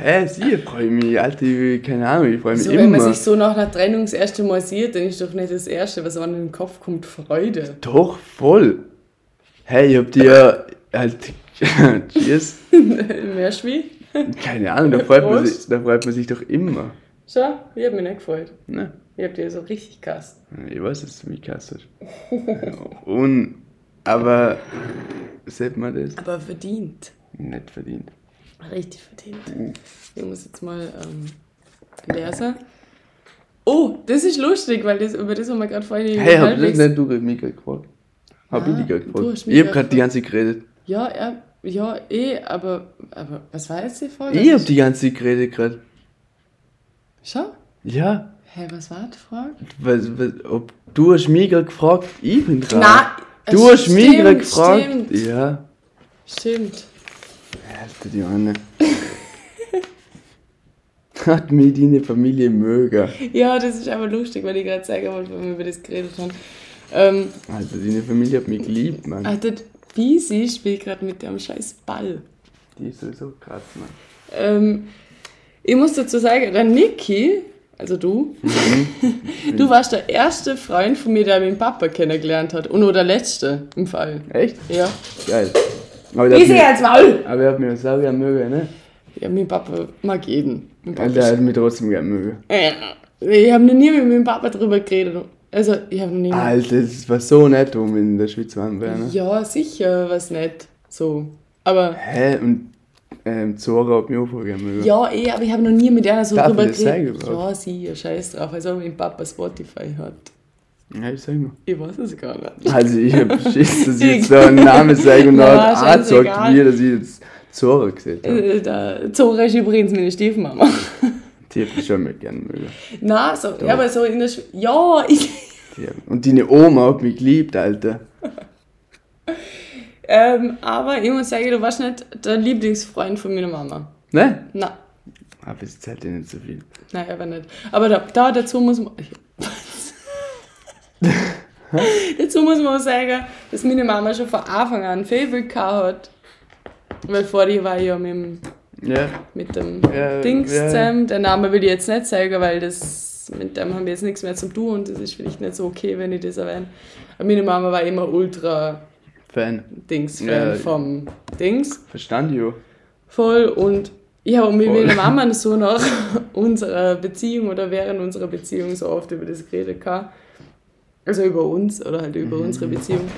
Hä, sie freue mich, Alter, ich, keine Ahnung, ich freue mich So, wenn man immer. sich so nach einer Trennung das erste Mal sieht, dann ist doch nicht das Erste, was einem in den Kopf kommt, Freude. Doch, voll. Hey, ich hab dir halt. Cheers. Mehr Schwie? Keine Ahnung, da freut, man sich, da freut man sich doch immer. Schau, ich hab mich nicht gefreut. Ne? Ich hab dir so richtig gehasst. Ich weiß, dass du mich gehasst hast. Und, aber, sieht man das? Aber verdient. Nicht verdient. Richtig verdient. Ich muss jetzt mal ähm, lesen. Oh, das ist lustig, weil das, über das haben wir gerade vorhin Hey, hab das nicht du gerade gefragt? Hab Ah, ich dich gerade du gefragt? Ich hab grad gerade die ganze Zeit geredet. Ja, ja, ja, eh, aber, aber was war jetzt die Frage? Ich hab die ganze Zeit geredet gerade. Schau. Ja. Hä, was war die Frage? Was, was, ob, du hast mich gerade gefragt, ich bin dran. Na, Du hast mich stimmt, gerade gefragt. Stimmt, Ja. stimmt. Alter, die Anne. Hat mich deine Familie mögen. Ja, das ist aber lustig, weil ich gerade zeigen wollte, wenn wir über das geredet haben. Ähm, Alter, deine Familie hat mich geliebt, Mann. Alter, Bisi spielt gerade mit dem scheiß Ball. Die ist sowieso krass, Mann. Ähm, ich muss dazu sagen, der Niki, also du, Mhm. du warst der erste Freund von mir, der meinen Papa kennengelernt hat. Und nur der letzte im Fall. Echt? Ja. Geil. Aber der Bisi als Maul! aber er hat mich auch gern mögen, ne? Ja, mein Papa mag jeden. Mein Papa Und der hat mich trotzdem gern mögen. Ja. Ich habe noch nie mit meinem Papa drüber geredet. Also, ich habe noch nie. Alter, das war so nett, wir in der Schweiz waren, ne? Ja, sicher, was nicht. So. Aber. Hä? Und ähm, Zora hat mich auch mögen. Ja, eh, aber ich habe noch nie mit einer so Darf drüber geredet. Ja, sie, ja, scheiß drauf. Also, wenn mein Papa Spotify hat. Ja, ich sag nur. Ich weiß es gar nicht. Also, ich hab Schiss, dass ich jetzt da einen Namen sage und dann anzeigt scheißegal. mir, dass ich jetzt Zora gesehen habe. Äh, Zora ist übrigens meine Stiefmama. Die hab ich schon mal gern mögen. Na, so, ja, aber so in der Sch Ja, ich. Und deine Oma hat mich geliebt, Alter. Ähm, aber ich muss sagen, du warst nicht der Lieblingsfreund von meiner Mama. Ne? Na, Aber es zählt dir nicht so viel. nein, aber nicht. Aber da, da dazu muss man. dazu muss man auch sagen, dass meine Mama schon von Anfang an Favorite gehabt hat. Weil vor dir war ich ja mit dem, Ja. mit dem Ja, Dings ja. zusammen. Den Namen will ich jetzt nicht sagen, weil das, mit dem haben wir jetzt nichts mehr zu tun und das ist vielleicht nicht so okay, wenn ich das erwähne. Aber meine Mama war immer ultra Fan. Dings-Fan Ja. vom Dings. Verstand ich. Voll und ich habe mit meiner Mama so nach unserer Beziehung oder während unserer Beziehung so oft über das geredet gehabt. Also über uns oder halt über unsere Beziehung.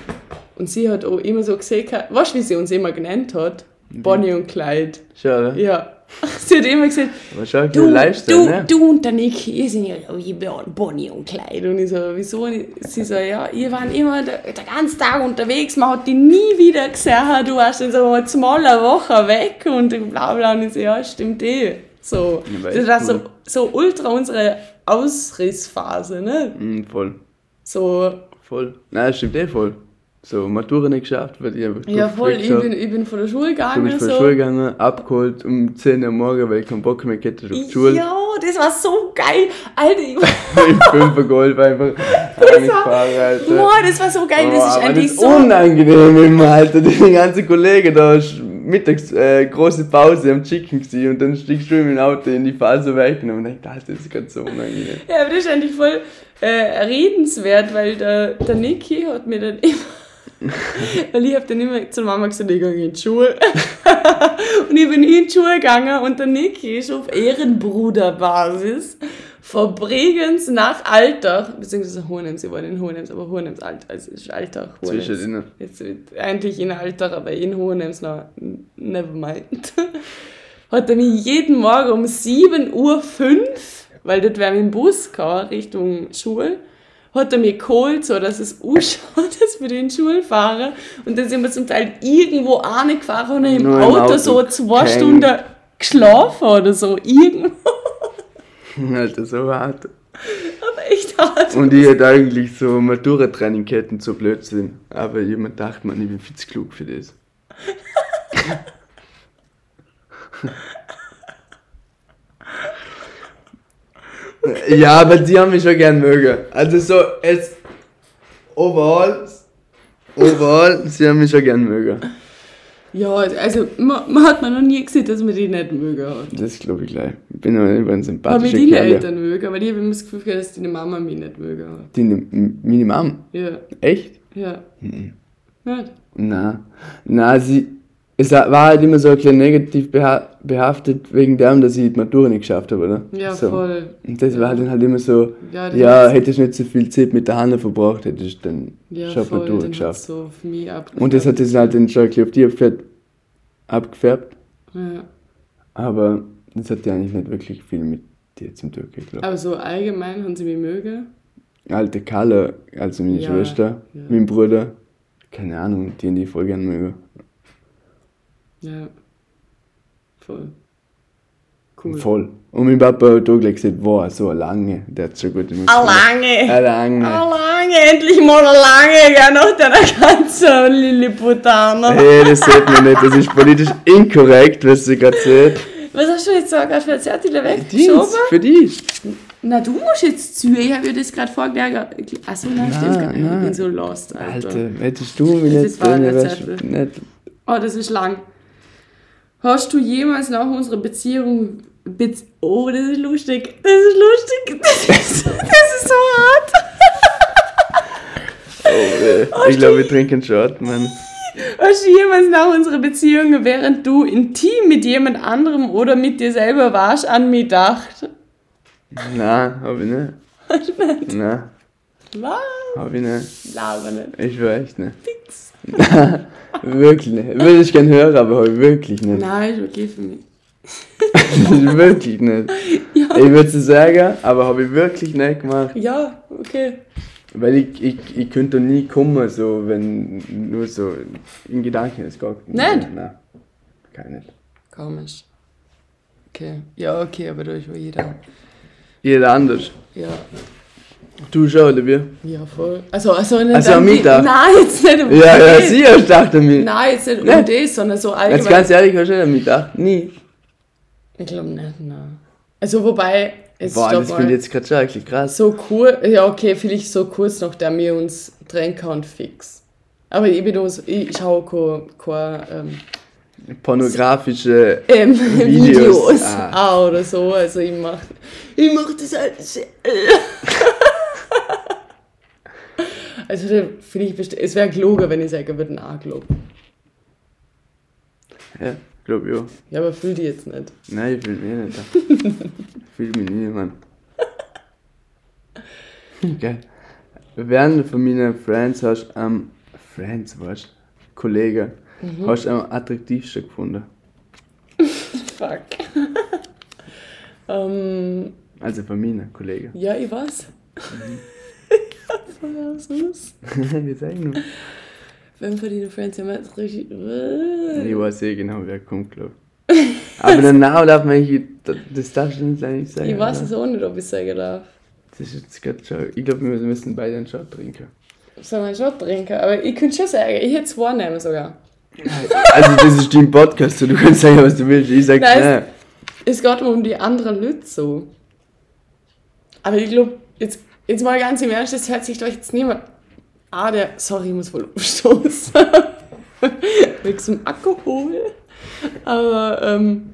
Und sie hat auch immer so gesehen, weißt du, wie sie uns immer genannt hat? Bonnie und Clyde. Schau, oder? Ja. Sie hat immer gesagt, Aber schau, du, Lifestyle, du, ne? du und der Nick, ihr sind ja wie Bonnie und Clyde. Und ich so, wieso? Und sie so, ja, ihr waren immer der, der ganze Tag unterwegs, man hat die nie wieder gesehen, du warst in so einer smaller Woche weg und bla bla. Und ich so, ja, stimmt eh. So, das war so, so ultra unsere Ausrissphase, ne? Mhm, voll. So, Voll. Nein, stimmt eh voll. So, Matura nicht geschafft, weil ich einfach ja voll, ich bin, ich bin von der Schule Du gegangen. bist von der so. Schule gegangen, abgeholt um 10 Uhr morgen, weil ich keinen Bock mehr hatte auf die Schule. Ja, das war so geil. Alter, ich Im fünfer Golf einfach angefahren, Alter. Boah, das war so geil. Oh, Das ist eigentlich das so. unangenehm immer, Alter. Die ganzen Kollegen da mittags äh, große Pause am Chicken gewesen und dann stiegst du mit dem Auto in die Phase weg und Alter, das ist ganz so unangenehm. Ja, aber das ist eigentlich voll äh, redenswert, weil der, der Niki hat mir dann immer. weil ich habe dann immer zur Mama gesagt, ich gehe in die Schule. und ich bin in die Schule gegangen und der Niki ist auf Ehrenbruderbasis von Bregenz nach Altach, beziehungsweise Hohenems, ich war in Hohenems, aber Hohenems Alt, also ist Altach, Hohenems. Zwischen ihnen. Jetzt eigentlich in Altach, aber in Hohenems noch, never mind. Hat er mich jeden Morgen um 7.05 Uhr, weil das wäre dem Bus gegangen, Richtung Schule, hat er mich geholt, so dass es ausschaut, dass wir in die Schule fahren. Und dann sind wir zum Teil irgendwo angefahren und haben im Auto, Auto so zwei gehängt. Stunden geschlafen oder so. Irgendwo. Alter, so hart. Aber echt hart. Und ich hätte eigentlich so Matura-Training hätten so Blödsinn. Aber jemand dachte, man, ich bin viel zu klug für das. ja, aber die haben mich schon gern mögen. Also so, es overall, overall, sie haben mich schon gern mögen. Ja, also man, man hat mir noch nie gesehen, dass man die nicht mögen hat. Das glaube ich gleich. Ich bin aber über ein Aber sympathischer deinen Kerl. Eltern mögen, weil ich habe immer das Gefühl, gehabt, dass deine Mama mich nicht mögen hat. Die, meine Mom? Ja, Echt? ja. Nicht? Na, na, sie, es war halt immer so ein bisschen negativ beha behaftet wegen dem, dass ich die Matura nicht geschafft habe, oder? Ja, so. voll. Und das war dann halt immer so, Ja, ja, hättest du nicht so viel Zeit mit der Hand verbraucht, hättest du dann Ja, schon die voll. Matura Dann geschafft. so für mich. Und das hat das halt dann schon ein bisschen auf die abgefärbt, abgefärbt, Ja. aber das hat ja eigentlich nicht wirklich viel mit dir zum tun, glaube. Aber so allgemein haben sie mich mögen. Alte Kalle, also meine Ja, Schwester, ja. mein Bruder, keine Ahnung, die die voll gerne mögen. Ja. Voll. Cool. Voll. Und mein Papa hat auch gleich gesagt, wow, so eine lange, der hat schon gute Musik. Lange! Eine lange. Lange, endlich mal lange, ja, nach deiner ganzen Lilliputaner. Hey, das sieht man nicht, das ist politisch inkorrekt, was sie gerade sagt. Was hast du jetzt so gerade für ein Zettel weggeschoben? für dich. Na, du musst jetzt zu. Ich habe dir das gerade vorgelegt. Achso, nein, stimmt gar nicht. Ich bin so lost, Alter. Alter, hättest du mich Das der wärst Zettel. du nicht. Oh, das ist lang. Hast du jemals nach unserer Beziehung. Bez oh, das ist lustig. Das ist lustig. Das ist, das ist so hart. Oh, äh, ich glaube, wir trinken Shot, Mann. Hast du jemals nach unserer Beziehung, während du intim mit jemand anderem oder mit dir selber warst, an mich gedacht? Nein, hab ich nicht. Nein, Was? hab ich nicht. Laber nicht. Ich war echt nicht. wirklich nicht. Würde ich gerne hören, aber ich wirklich nicht. Nein, ist okay für mich. wirklich nicht. Ich würde es sagen, aber habe ich wirklich nicht gemacht. Ja, okay. Weil ich, ich, ich könnte nie kommen, so, wenn nur so in Gedanken es geht. Nicht? Nein, kann nicht. Komisch. Okay. Ja, okay, aber durch war jeder. Jeder anders. Ja. Du schon, oder wie? Ja, voll. Also, also nicht Also am Mittag? Nein, jetzt nicht um Ja, ja, sicher, ich dachte mir. Nein, jetzt nicht um Nein. das, sondern so Jetzt allgemein. ganz ehrlich, hast du nicht damit gedacht? Nie. Ich glaube nicht, nein. Also, wobei, es Boah, das finde ich jetzt gerade schon eigentlich krass. So cool, ja, okay, vielleicht so kurz nach der wir uns trennen kann, fix. Aber ich bin uns, ich schaue keine, ähm, Pornografische. ähm, Videos. Videos, Ah. auch oder so. Also ich mach, ich mach das halt selber. Also finde ich, es wäre gelogen, wenn ich sagen würde, na, glaub. Ja, glaub ich auch. Ja, aber fühl die jetzt nicht. Nein, ich will mich nicht. Ich fühl mich nie, Mann. Geil. Während von meinen Friends hast du am. Friends, was? Kollegen. Mhm. Hast du am attraktivsten gefunden? Fuck. ähm, Also von meinen Kollegen. ja, ich weiß. Mhm. Voll süß. Wir sagen nur. Wenn deinen Friends ja mal richtig. Ich weiß eh genau, wer kommt, glaub ich. Aber den Namen darf man eigentlich. Das darfst du nicht sagen. Ich weiß es auch nicht, ob ich sagen darf. Das ist jetzt gerade schon. Ich glaube, wir müssen beide einen Shot trinken. Soll man schon trinken? Aber ich könnte schon sagen, ich hätte zwei nehmen sogar. Also, das ist dein Podcast, so du kannst sagen, was du willst. Ich sag, Nein, nein. Es geht um die anderen Leute so. Aber ich glaube, jetzt, jetzt mal ganz im Ernst, das hört sich doch jetzt niemand. Ah, der. Sorry, ich muss voll umstoßen. Wegen zum Alkohol. Aber, ähm.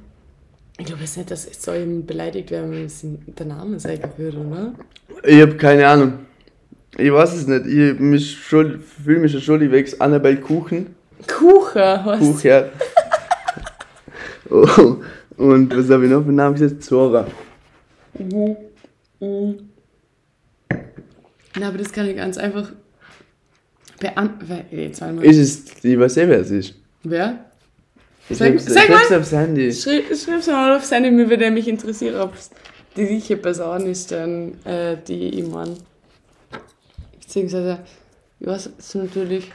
Ich glaube jetzt nicht, dass es so jemand beleidigt wäre, wenn es der Name sagen würde, oder? Ich hab keine Ahnung. Ich weiß es nicht. Ich mich schuld, fühle mich schon schuldig wegen Annabelle Kuchen. Kuchen, was? Kuch, ja. oh, und was habe ich noch für einen Namen gesagt? Zora. Na, aber das kann ich ganz einfach. Beantworten. Jetzt warte mal. Ist es, weiß eh, wer es ist. Wer? Ich Sag- hab's, sag ich hab's mal. aufs Handy. Schreib, schreib's mal auf seine, mir würde mich interessieren, ob es die gleiche Person ist, dann, äh, die ich meine. Beziehungsweise, ich weiß es natürlich.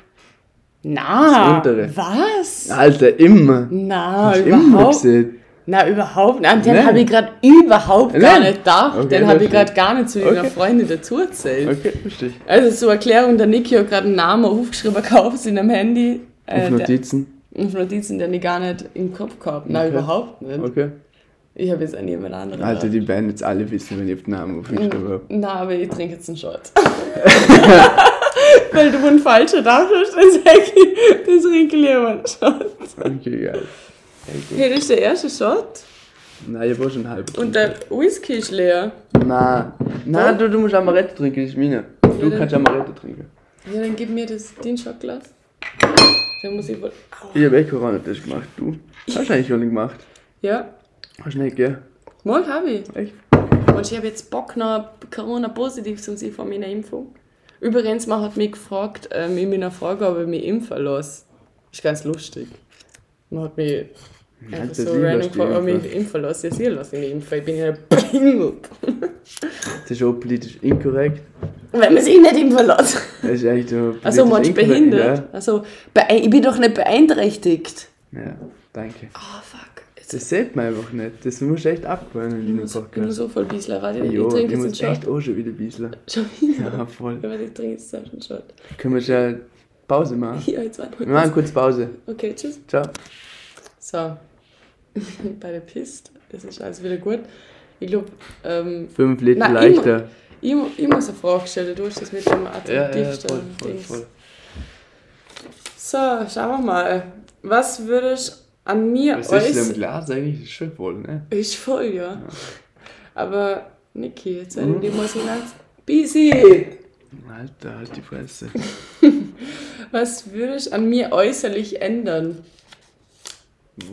Na, Das untere. was? Alter, immer. Na, du immer überhaupt. gesehen. Na, überhaupt nicht. An den Nein. habe ich gerade überhaupt gar Nein. nicht gedacht. Okay, den habe ich gerade gar nicht zu Okay. Freundin dazu erzählt. Okay, verstehe ich. Also zur Erklärung, der Niki hat gerade einen Namen aufgeschrieben, gekauft in einem Handy. Auf der- Notizen. Auf Notizen, den ich gar nicht im Kopf gehabt Nein, Okay. überhaupt nicht. Okay. Ich habe jetzt an jemand anderen. Alter, gedacht. die werden jetzt alle wissen, wenn ich auf den Namen aufgeschrieben habe. Na, aber ich trinke jetzt einen Shot. Weil du einen falschen dachtest, dann sag ich, das trinke ich lieber einen Shot. Okay, geil. Hier ist der erste Shot Nein, ich war schon halb. und der Whisky ist leer. Na, na, du, du musst Amaretto trinken, das ist meine. Du kannst Amaretto trinken. Ja, dann gib mir das, den Shotglas. Dann muss ich wohl. Au. Ich habe eh Corona-Test gemacht. Du? Hast du eigentlich schon gemacht? Ja, Hast du nicht, gell? mal habe ich. Echt? Und ich habe jetzt Bock noch Corona-positiv zu sein von meiner Impfung. Übrigens, man hat mich gefragt, ähm, in meiner Frage, ob ich mich impfen lasse. Ist ganz lustig. Man hat mich einfach das so ich random ob ich impfen. mich impfen lasse. Ja, sie lasse ich mich impfen. Ich bin ja behindert. Das ist auch politisch inkorrekt. Wenn man sich nicht impfen lässt. Das ist eigentlich so Also, man ist behindert. Also, bee- ich bin doch nicht beeinträchtigt. Ja. ja, danke. Ah, fuck. Jetzt Das sieht man einfach nicht. Das musst du echt abgewöhnen in ich deinem muss, ich muss Podcast. so voll Biesler. Warte, ich Jo, trinke ich jetzt einen echt auch schon wieder bisschen. Schon wieder? Ja, voll. Ja, warte, ich trinke jetzt einen Shot. Können wir schon Pause machen? Ja, jetzt warte Wir machen kurz Pause. Okay, tschüss. Ciao. So, bei der Piste ist es alles wieder gut. Ich glaube, ähm, Fünf Liter Nein, leichter. ich, mu- ich muss eine Frage stellen. Du hast das mit dem Ja, ja, attraktivsten voll, voll, Dings. voll. So, schauen wir mal. Was würdest an mir Was ist denn im äußern? Glas eigentlich? Das ist schon voll, ne? Ist voll, ja. Aber, Niki, jetzt. Mhm. die muss ich ganz. Busy! Alter, halt die Fresse. Was würdest an mir äußerlich ändern?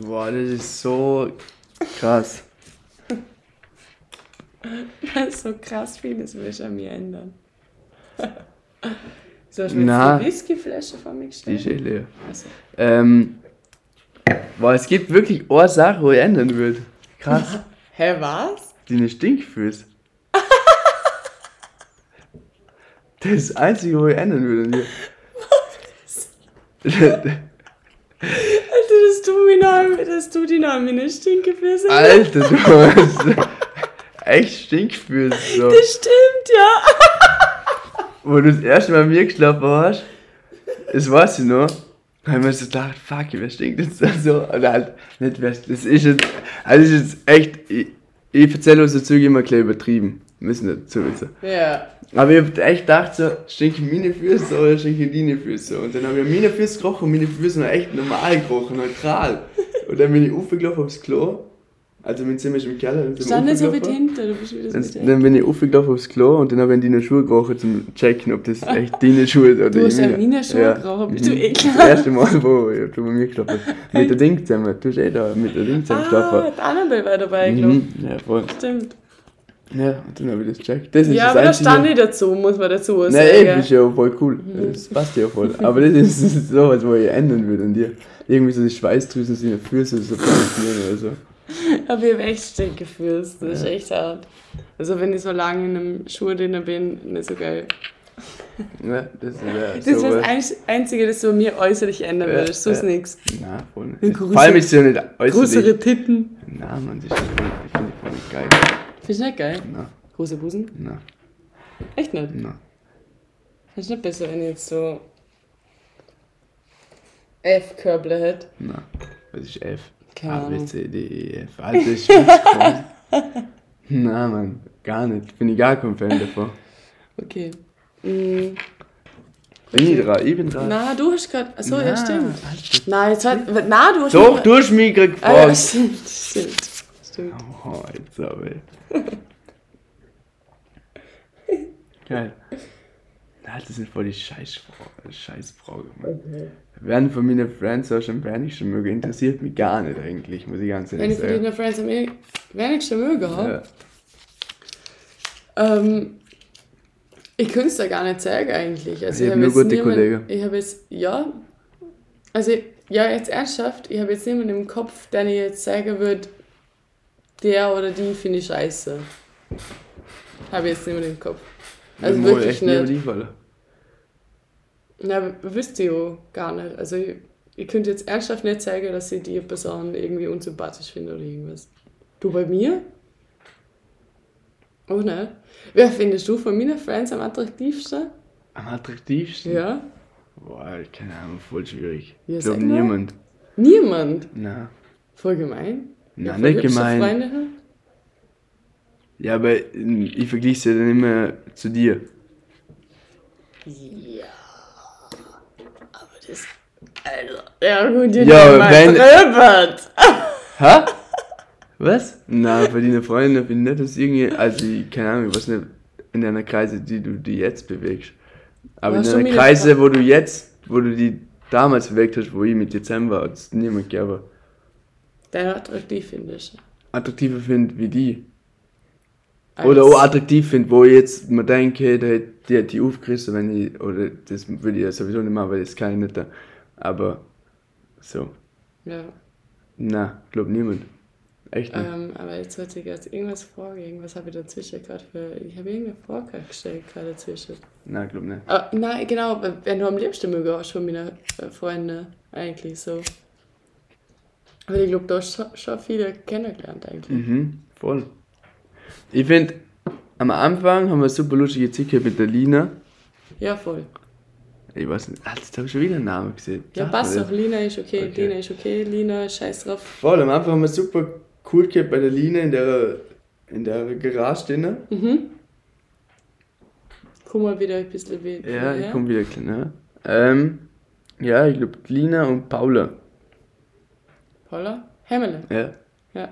Boah, das ist so krass. so krass vieles würdest an mir ändern. so, hast du mir Na. jetzt die Whiskyflasche vor mir Die gestellt? ist eh leer. Also, Ähm, boah, es gibt wirklich eine Sache, wo ich ändern würde. Krass. hä, was? Deine Stinkfüße. Das ist das Einzige, wo ich ändern würde. an dir. Dass du, mich noch, dass du die noch meine Stinkefüße Alter, du hast echt Stinkfüße. So. Das stimmt, ja. wo du das erste Mal mit mir geschlafen hast, das weiß ich noch, habe ich mir so gedacht, fuck, wer stinkt jetzt da so? Oder halt, nicht wer, das ist jetzt, also das ist jetzt echt, ich, ich erzähle unsere Züge immer gleich übertrieben. Müssen nicht wissen. Ja. Aber ich hab echt gedacht, so, stinken meine Füße oder stinken deine Füße? Und dann habe ich meine Füße gerochen und meine Füße noch echt normal gerochen, neutral. Und dann bin ich aufgelaufen aufs Klo. Also mein Zimmer ist im Keller. dann Stand nicht so weit hinter, du bist wieder so Dann, dann bin ich aufgelaufen aufs Klo und dann habe ich in deine Schuhe gerochen zum checken, ob das echt deine Schuhe sind oder Du hast ja meine. Schuhe gerochen, bist du Mhm. ekelhaft. Das erste Mal, wo ich du bei mir geschlafen. Mit der Ding zusammen. Du hast eh da mit der Ding zusammen Ah, geschlafen. die Annabelle war dabei, glaube Mhm. Ja, voll. ich. Stimmt. Ja, und dann habe ich das gecheckt. Das ist Ja, das aber da Einzige- stand ich dazu, muss man dazu sagen. Nein, eben, ist ja voll cool. Mhm. Das passt ja voll. Aber das ist sowas, wo ich ändern würde an dir. Irgendwie so die Schweißdrüsen sind in den Füßen so funktionieren oder so. Aber ich habe echt Stinkefüße, das ist echt hart. Also wenn ich so lange in einem Schuh drin bin, nicht so geil. Ja, das ist ja Das ist das Einz- Einzige, das du mir äußerlich ändern Ja, würdest, sonst ja. nichts. Nein, voll nicht. Vor allem ist es ja nicht äußerlich. Größere Titten. Das ist voll, ich finde die voll nicht geil. Findest du nicht geil? Nein, Große Busen? nein, Echt nicht? nein. Findest du nicht besser, wenn ich jetzt so F-Körble hätte? Nein. Was ist F? Keine A, B. C, D, E, F. Alter, ich Nein, Mann, gar nicht. Bin ich gar kein Fan davon. Okay. Mm, Bin ich dran? Ich bin dran. na, du hast gerade. Achso, ja, Nein, stimmt. Na, jetzt hat. Na, du hast. Doch, du hast mich gerade Ah, ja, gefragt. stimmt, stimmt. Stimmt. Oh, jetzt aber. Geil. Na, das sind voll die Scheißfragen. Scheißfragen, Mann. Werden von meinen Friends auch schon wenigstens mögen, interessiert mich gar nicht eigentlich, muss ich ganz Wenn ehrlich ich von sagen. deinen Friends am e- wenigsten möge habe. Ja. Ähm, ich könnte es da gar nicht sagen eigentlich. Also Ich hab hab gute Kollegen. Ich habe jetzt, ja. Also, ja, jetzt ernsthaft, ich habe jetzt niemanden im Kopf, der ich jetzt sagen würde, der oder die finde ich scheiße. Habe ich jetzt niemanden im Kopf. Also mal wirklich echt nicht. die Falle. Na, wisst ihr ja gar nicht. Also, ich, ich könnte jetzt ernsthaft nicht sagen, dass ich die Person irgendwie unsympathisch finde oder irgendwas. Du bei mir? Oh ne? Wer findest du von meinen Friends am attraktivsten? Am attraktivsten? Ja? Boah, keine Ahnung, voll schwierig. Ja, ich glaube niemand. Niemand? Na. Voll gemein. Na, nicht gemein. Freunde haben? Ja, aber ähm, ich vergleiche es ja dann immer zu dir. Ja. Aber das. Also. Ja, gut, ihr Ja, wenn- drüber. Hä? Was? Na, bei deinen Freunden finde ich nicht, dass irgendwie, also ich, keine Ahnung, ich weiß nicht, in deiner Kreise, die du die jetzt bewegst. Aber Hast in deiner Kreise, wo du jetzt, wo du die damals bewegt hast, wo ich mit Dezember, hat es niemand gegeben. Der attraktiv findest. Attraktiver finde wie die. Als- Oder auch attraktiv finde, wo ich jetzt mir denke, hey, der, die hat die aufgerissen, wenn ich, oder das würde ich ja sowieso nicht machen, weil das kann ich nicht. da. Aber so, Ja. na, glaub niemand. Echt nicht. Ähm, aber jetzt wollte ich jetzt irgendwas fragen. Irgendwas habe ich dazwischen gerade für. Ich habe irgendeine Frage gestellt gerade dazwischen. Na, glaub nicht. Aber, nein, genau, wenn du am liebsten möge hast von meinen äh, Freunden, eigentlich so. Aber ich glaube, du hast schon- schon viele kennengelernt eigentlich. Mhm, voll. Ich finde, am Anfang haben wir super lustige Zeit gehabt mit der Lina. Ja, voll. Ich weiß nicht, ah, jetzt habe ich schon wieder einen Namen gesehen. Ja, passt doch. Lina ist okay, Okay. Lina ist okay, Lina, scheiß drauf. Voll, am Anfang haben wir super cool gehabt bei der Lina in der, in der Garage drin. Mhm. Guck mal wieder ein bisschen wie. Ja, ich komme wieder kleiner. Ähm, ja, ich glaube Lina und Paula. Paula? Hemmele. Ja. Ja.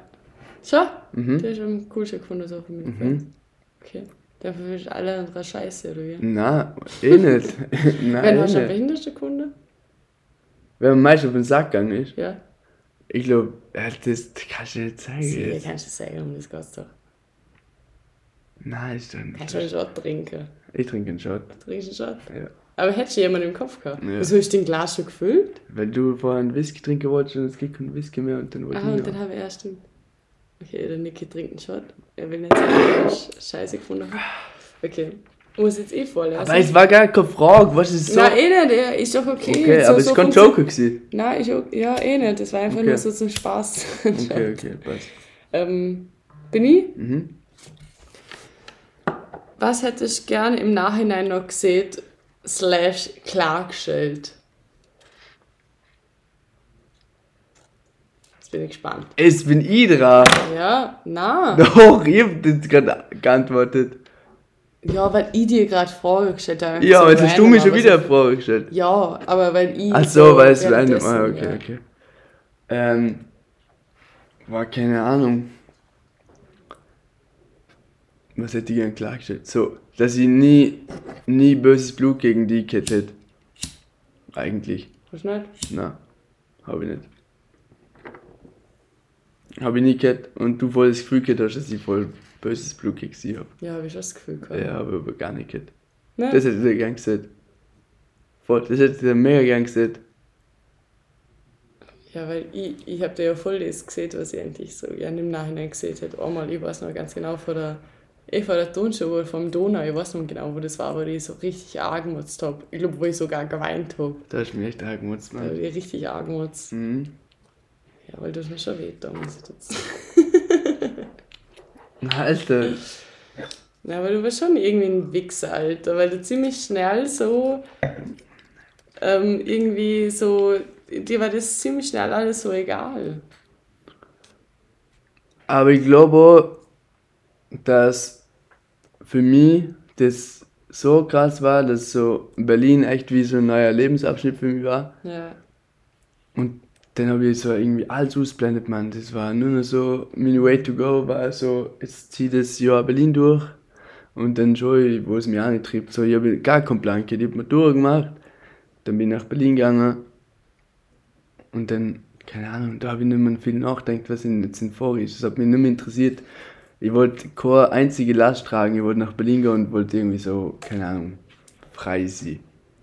Schau, Mhm. der ist am coolsten gefunden, so von meinen Mhm. Okay. Dafür will ich alle andere Scheiße, oder wie? Na, eh nicht. Nein, Wenn eh du am nicht. behindertsten Kunde? Wenn man meist auf den Sack gegangen ist, Ja. ich glaube, das kannst du nicht zeigen. Jetzt. kannst du sagen, um das geht's doch. Nein, ist dann. Kannst du einen Shot trinken? Ich trinke einen Shot. Trinkst du einen Shot? Ja. Aber hättest du jemanden im Kopf gehabt? Ja. Wieso ist dein Glas schon gefüllt? Weil du vorher einen Whisky trinken wolltest und es gibt keinen Whisky mehr und dann wollte Ah, ich und dann habe ich, ja, stimmt. Okay, der Niki trinkt einen Shot. Er will nicht sagen, ich Scheiße gefunden habe. Okay. Muss jetzt eh vorlesen. Aber es war gar keine Frage, was ist so. Nein, eh nicht, ja, ist doch okay. okay, so, aber es so kein Joker gewesen. Nein, ich, ja, eh nicht. Das war einfach Okay. nur so zum Spaß. Okay, okay, passt. ähm, bin ich? Mhm. was hättest du gerne im Nachhinein noch gesehen, slash klargestellt? Jetzt bin ich gespannt. Es bin ich dran. Ja, na. Doch, ich hab das gerade geantwortet. Ja, weil ich dir gerade Frage gestellt habe. Ja, aber jetzt hast du mir schon wieder eine Frage gestellt. Ja, aber weil ich. Ach so, weil es random Ah, okay, ja. okay. Ähm. War keine Ahnung. Was hätte ich gern klargestellt? So, dass ich nie, nie böses Blut gegen die hätte. Eigentlich. Du nicht? Na, habe ich nicht. Habe ich nie gehabt und du voll das Gefühl gehabt hast, dass ich voll böses Blut gegen sie habe. Ja, habe ich schon das Gefühl gehabt. Ja, habe ich aber gar nicht gehabt. Ne? Das hätte ich dir gern gesagt. Voll, das hätte ich dir mega gern gesagt. Ja, weil ich, ich habe da ja voll das gesehen, was ich eigentlich so gerne im Nachhinein gesehen hätte. Einmal, ich weiß noch ganz genau, vor der, eh vor der Tonshow vom Donau, ich weiß noch genau, wo das war, wo ich so richtig argmutzt habe. Ich glaube, wo ich sogar geweint habe. Da hast du mich echt angemutzt, Da habe Mann. ich richtig argmutzt. Mhm. Ja, weil du hast mir schon weh, da muss ich jetzt. Alter. Ja, aber du warst schon irgendwie ein Wichser, Alter, weil du ziemlich schnell so ähm, irgendwie so, dir war das ziemlich schnell alles so egal. Aber ich glaube dass für mich das so krass war, dass so Berlin echt wie so ein neuer Lebensabschnitt für mich war. Ja. Und dann habe ich so irgendwie alles ausblendet, man. Das war nur noch so, meine Way to go war so, jetzt zieh das Jahr Berlin durch. Und dann schon, wo es mich auch nicht trifft, so, ich habe gar keinen Plan gehabt. Ich habe Matura gemacht, dann bin ich nach Berlin gegangen. Und dann, keine Ahnung, da habe ich nicht mehr viel nachgedacht, was in jetzt in vor ist. Das hat mich nicht mehr interessiert. Ich wollte keine einzige Last tragen, ich wollte nach Berlin gehen und wollte irgendwie so, keine Ahnung, frei sein.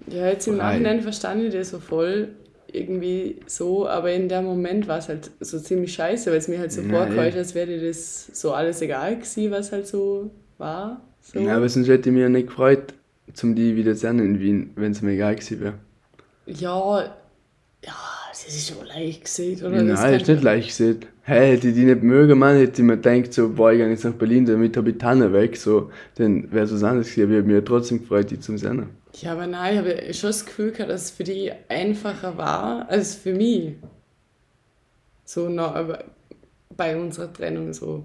Ja, jetzt im Frei. Nachhinein verstand ich das so voll irgendwie so, aber in dem Moment war es halt so ziemlich scheiße, weil es mir halt so vorkommt, als wäre das so alles egal gewesen, was halt so war. So. Ja, aber sonst hätte ich mich ja nicht gefreut, zum die wieder zu sehen in Wien, wenn es mir egal gewesen wäre. ja, ja, das ist schon leicht gesehen, oder? Nein, das ist nicht leicht gesehen. Hey, hätte ich die nicht mögen, man, hätte mir gedacht, so, boah, ich gehe jetzt nach Berlin, damit habe ich Tanne weg, so, dann wäre es was anderes gewesen, aber ich ja trotzdem gefreut, die zu sehen. Ja, aber nein, ich habe schon das Gefühl gehabt, dass es für die einfacher war als für mich. So noch, aber bei unserer Trennung so.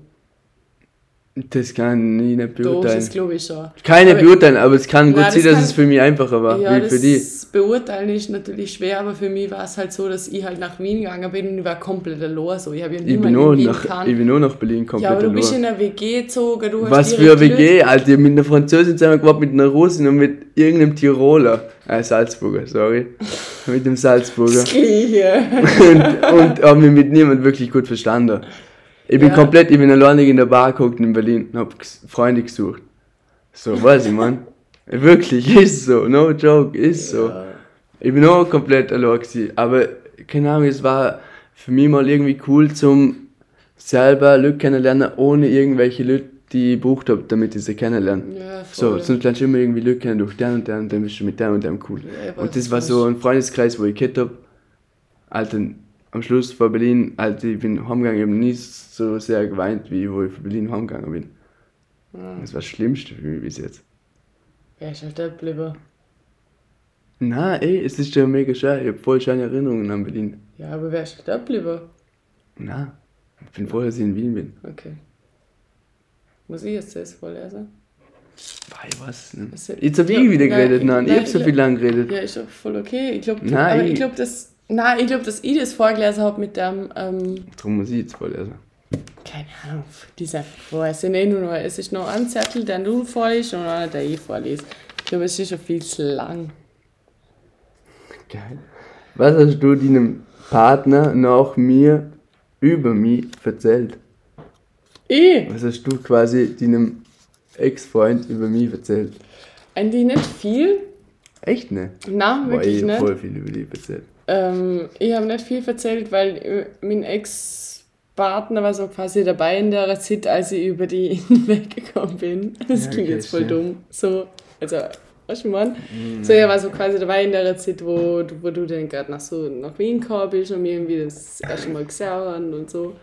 Das kann ich nicht Doch, beurteilen. das glaube ich schon. Keine Aber- beurteilen, aber es kann gut Nein, sein, das dass kann- es für mich einfacher war, Ja, wie für die. das beurteilen ist natürlich schwer, aber für mich war es halt so, dass ich halt nach Wien gegangen bin und ich war komplett allein. So. Ich habe ja Ich bin, nur nach, ich bin nur nach Berlin komplett Ja, aber du bist in einer WG gezogen, du hast Was für eine WG, Alter, ich hab mit einer Französin zusammen gehabt, mit einer Russin und mit irgendeinem Tiroler. Äh, Salzburger, sorry. mit dem Salzburger. Das und, und habe mich mit niemand wirklich gut verstanden. Ich bin Ja. komplett, ich bin alleinig in der Bar geguckt in Berlin und hab Freunde gesucht. So, weiß ich, man. Wirklich, ist so, no joke, ist so. Ja. Ich bin auch komplett allein gewesen. Aber, keine Ahnung, es war für mich mal irgendwie cool zum selber Leute kennenlernen, ohne irgendwelche Leute, die ich gebucht habe, damit ich sie kennenlerne. Ja, So, sonst lernst du immer irgendwie Leute kennen durch den und den und dann bist du mit dem und dem cool. Ja, und das war so ein Freundeskreis, wo ich gehabt hab. Alter, am Schluss von Berlin, Alter, ich bin heimgegangen, ich habe nie so sehr geweint, wie wo ich von Berlin heimgegangen bin. Ja. Das war das Schlimmste für mich bis jetzt. Wer ist halt geblieben? Na, ey, es ist ja mega schön. Ich habe voll schöne Erinnerungen an Berlin. Ja, aber wer ist halt geblieben? Na, ich bin froh, dass ich in Wien bin. Okay. Muss ich jetzt das vorlesen? Weil was? Ne? Das ist- Jetzt hab ich wieder nein, geredet, nein. Ich nein, hab so ja. viel lang geredet. Ja, ist auch voll okay. Ich glaube, Nein, aber ich ich- glaube, dass. Nein, ich glaube, dass ich das vorgelesen habe mit dem. Ähm, Darum muss ich jetzt vorlesen. keine Ahnung, dieser. Boah, es sind eh nur noch. Es ist noch ein Zettel, den du vorliest und einer, der ich vorlese. Ich glaube, es ist schon viel zu lang. Geil. Was hast du deinem Partner nach mir über mich erzählt? Ich? Was hast du quasi deinem Ex-Freund über mich erzählt? Eigentlich nicht viel. Echt ne? Nein, Boah, wirklich ich hab nicht. voll viel über dich erzählt. Ähm, ich habe nicht viel erzählt, weil äh, mein Ex-Partner war so quasi dabei in der Zeit, als ich über die weggekommen bin. Das Ja, klingt okay, jetzt voll stimmt. dumm. So, also, weißt du, Mann? So, er war so quasi dabei in der Zeit, wo, du- wo du dann gerade nach, so, nach Wien gekommen bist und wir irgendwie das erste Mal gesehen haben und so.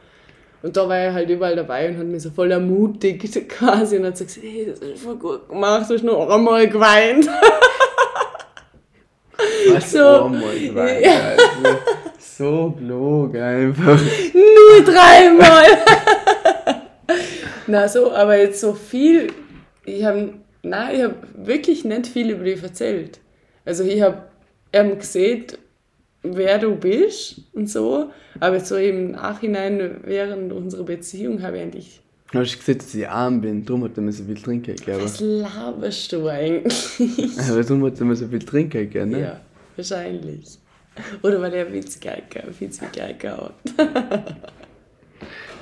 Und da war er halt überall dabei und hat mich so voll ermutigt quasi und hat so gesagt, hey, das ist voll gut gemacht, du hast nur einmal geweint. Was So. oh mein Gott, Alter. So blog einfach. Nur dreimal. Na so, aber jetzt so viel, ich habe, nein, ich habe wirklich nicht viel über dich erzählt. Also ich habe eben gesehen, wer du bist und so, aber jetzt so im Nachhinein während unserer Beziehung habe ich eigentlich, Hast du gesehen, dass ich arm bin? Darum hat er mir so viel trinken gegeben. was laberst du eigentlich? Aber darum hat er mir so viel trinken gegeben, ne? Ja, wahrscheinlich. Oder weil er Witzgeiger, Witzgeiger hat.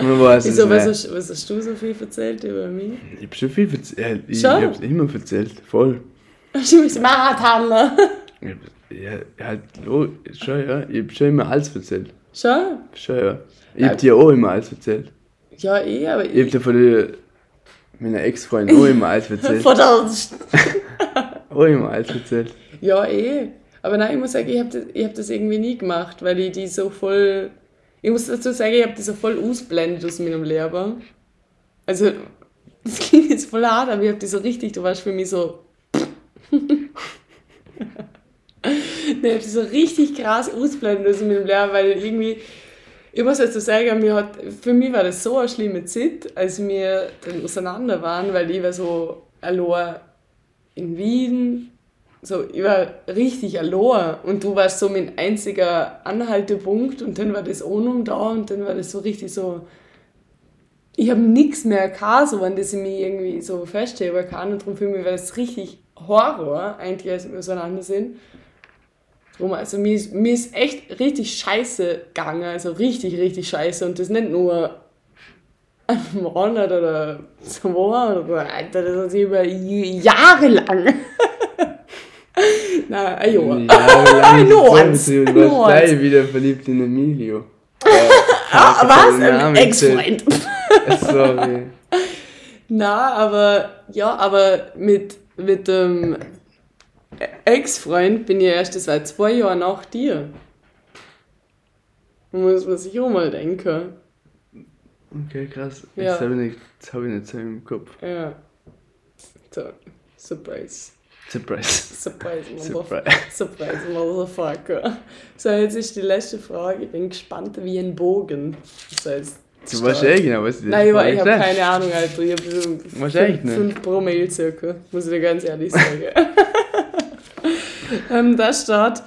Man weiß es Wieso, was nicht. hast, was hast du so viel erzählt über mich? Ich hab schon viel erzählt. Ich, ich hab's immer erzählt. Voll. Hast du mich? Ich hab- Ja, halt, schon, ja. Ich hab schon immer alles erzählt. Schon? Schon, ja. Ich hab dir auch immer alles erzählt. Ja, eh, aber Ich hab ich. dir von der, meiner Ex-Freundin auch immer alles erzählt. Verdammt. auch immer alles erzählt. Ja, eh. Aber nein, ich muss sagen, ich habe das, hab das irgendwie nie gemacht, weil ich die so voll. Ich muss dazu sagen, ich habe die so voll ausblendet aus meinem Leben. Also, das klingt jetzt voll hart, aber ich habe die so richtig, du warst für mich so. ich habe die so richtig krass ausblendet aus meinem Leben, weil irgendwie. Ich muss dazu sagen, mir hat, für mich war das so eine schlimme Zeit, als wir dann auseinander waren, weil ich war so allein in Wien, so, ich war richtig allein und du warst so mein einziger Anhaltepunkt. Und dann war das Onum da. Und dann war das so richtig so, ich habe nichts mehr gehabt, so, an das ich mich irgendwie so festheben kann und darum für mich war das richtig Horror, eigentlich, als wir auseinander sind. Drum, also mir ist, mir ist echt richtig scheiße gegangen, also richtig, richtig scheiße. Und das nicht nur ein Monat oder zwei oder Alter, das sich über Jahre lang. Du nur warst eins. gleich wieder verliebt in Emilio. Ah, was? den Ein Namen Ex-Freund. Sorry. Na, aber ja, aber mit, mit dem Ex-Freund bin ich erst seit zwei Jahren nach dir. Muss man sich auch mal denken. Okay, krass. Ja. Jetzt habe ich, nicht- hab ich nicht so im Kopf. Ja. So, surprise. Surprise. Surprise, Surprise. Surprise, Motherfucker. So, jetzt ist die letzte Frage. Ich bin gespannt wie ein Bogen. Das heißt, Du weißt eh genau, was ich Nein, ich, ich habe keine Ahnung, Alter. Ich habe so echt nicht? 5 Promille circa, muss ich dir ganz ehrlich sagen. ähm, da steht.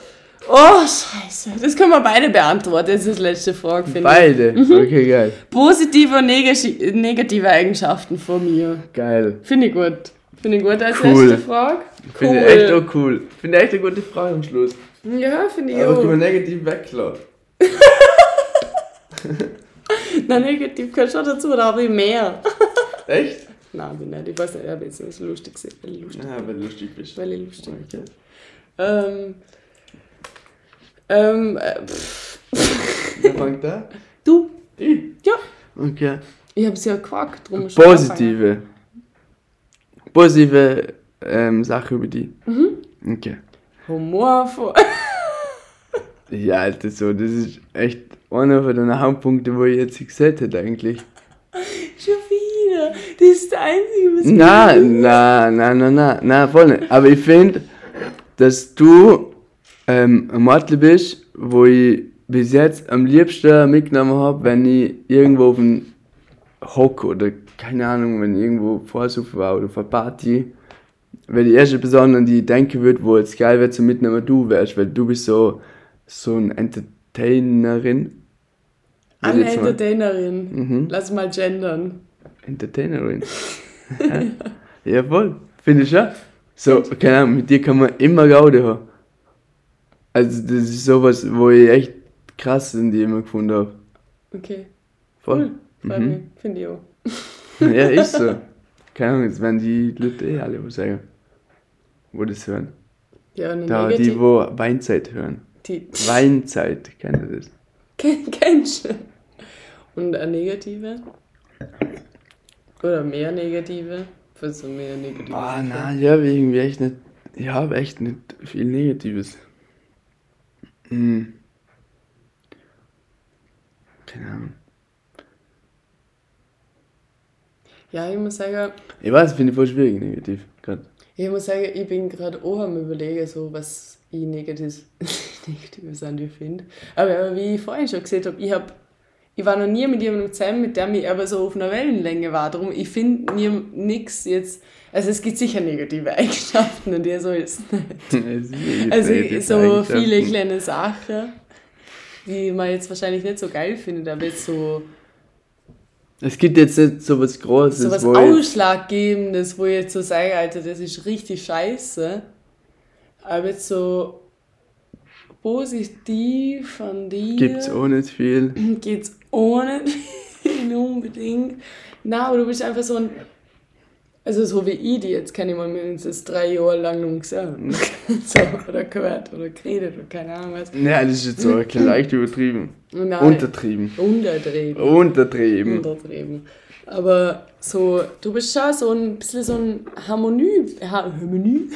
Oh, Scheiße. Das können wir beide beantworten. Das ist die letzte Frage, finde ich. Beide. Mhm. Okay, geil. Positive und negati negative Eigenschaften von mir. Geil. Finde ich gut. Finde ich gut als Cool. letzte Frage. Finde ich echt auch cool. Finde ich echt eine gute Frage am Schluss. Ja, finde ich Aber können wir auch. negativ weglassen. Nein, negativ gehört schon dazu, da habe ich mehr. Echt? Nein, bin nicht. Ich weiß nicht, ich habe jetzt lustig gesehen. Weil ich lustig, Ja, weil du lustig bist. weil ich lustig Okay. Ähm. Ähm. Äh, Wer fängt da? du? Ich? Ja. Okay. Ich habe es ja gefragt. Positive. Positive ähm, Sache über die. Mhm. Okay. Humorvoll. Ja, Alter, so, das ist echt einer von den Hauptpunkten, wo ich jetzt gesehen hätte eigentlich. Schon wieder. Das ist der einzige, was Nein, nein, nein, nein, nein, nein, voll nicht. Aber ich finde, dass du ähm, ein Model bist, wo ich bis jetzt am liebsten mitgenommen habe, wenn ich irgendwo auf dem Hock oder keine Ahnung, wenn ich irgendwo vorsuchen war oder auf einer Party. Weil die erste Person, an die ich denken würde, wo jetzt geil wäre zu mitnehmen, du wärst, weil du bist so, so eine Entertainerin. Eine Entertainerin. Mhm. Lass mal gendern. Entertainerin. ja, voll. Finde ich schon. So, keine Ahnung, mit dir kann man immer Gaude haben. Also, das ist sowas, wo ich echt krass in dir immer gefunden habe. Okay. Voll. Cool. Mhm. Finde ich auch. Ja, ist so. Keine Ahnung, jetzt werden die Leute eh alle was sagen. Wo das hören. Ja, eine Da, die, negative. wo Weinzeit hören. Die, Weinzeit, kennt ihr das? Ken- Kennst du? Und eine negative? Oder mehr negative? Für so mehr negative. Ah, Sachen. nein, ich habe irgendwie echt nicht. Ich habe echt nicht viel Negatives. Hm. Keine Ahnung. Ja, ich muss sagen, Ich weiß, finde ich voll schwierig, negativ. Gerade. Ich muss sagen, ich bin gerade auch am überlegen, so was ich negativ, negatives an dir finde. Aber, aber wie ich vorhin schon gesagt habe, ich habe ich war noch nie mit jemandem zusammen, mit dem ich aber so auf einer Wellenlänge war. Darum, ich finde nichts jetzt. Also es gibt sicher negative Eigenschaften und der so ist nicht. Also so viele kleine Sachen, die man jetzt wahrscheinlich nicht so geil findet, aber jetzt so. Es gibt jetzt nicht so was Großes. So was Ausschlaggebendes, wo ich jetzt so sage, Alter, das ist richtig scheiße. Aber jetzt so positiv von dir. Gibt's auch nicht viel. Gibt's auch nicht viel unbedingt. Na, aber du bist einfach so ein. Also so wie ich die jetzt kenne ich mal mindestens drei Jahre lang noch gesehen. so, oder gehört oder geredet oder keine Ahnung was. Ja, das ist jetzt so ein leicht übertrieben. Nein, Untertrieben. Untertrieben. Untertrieben. Untertrieben. Aber so, du bist schon so ein bisschen so ein Harmonie. Harmonie?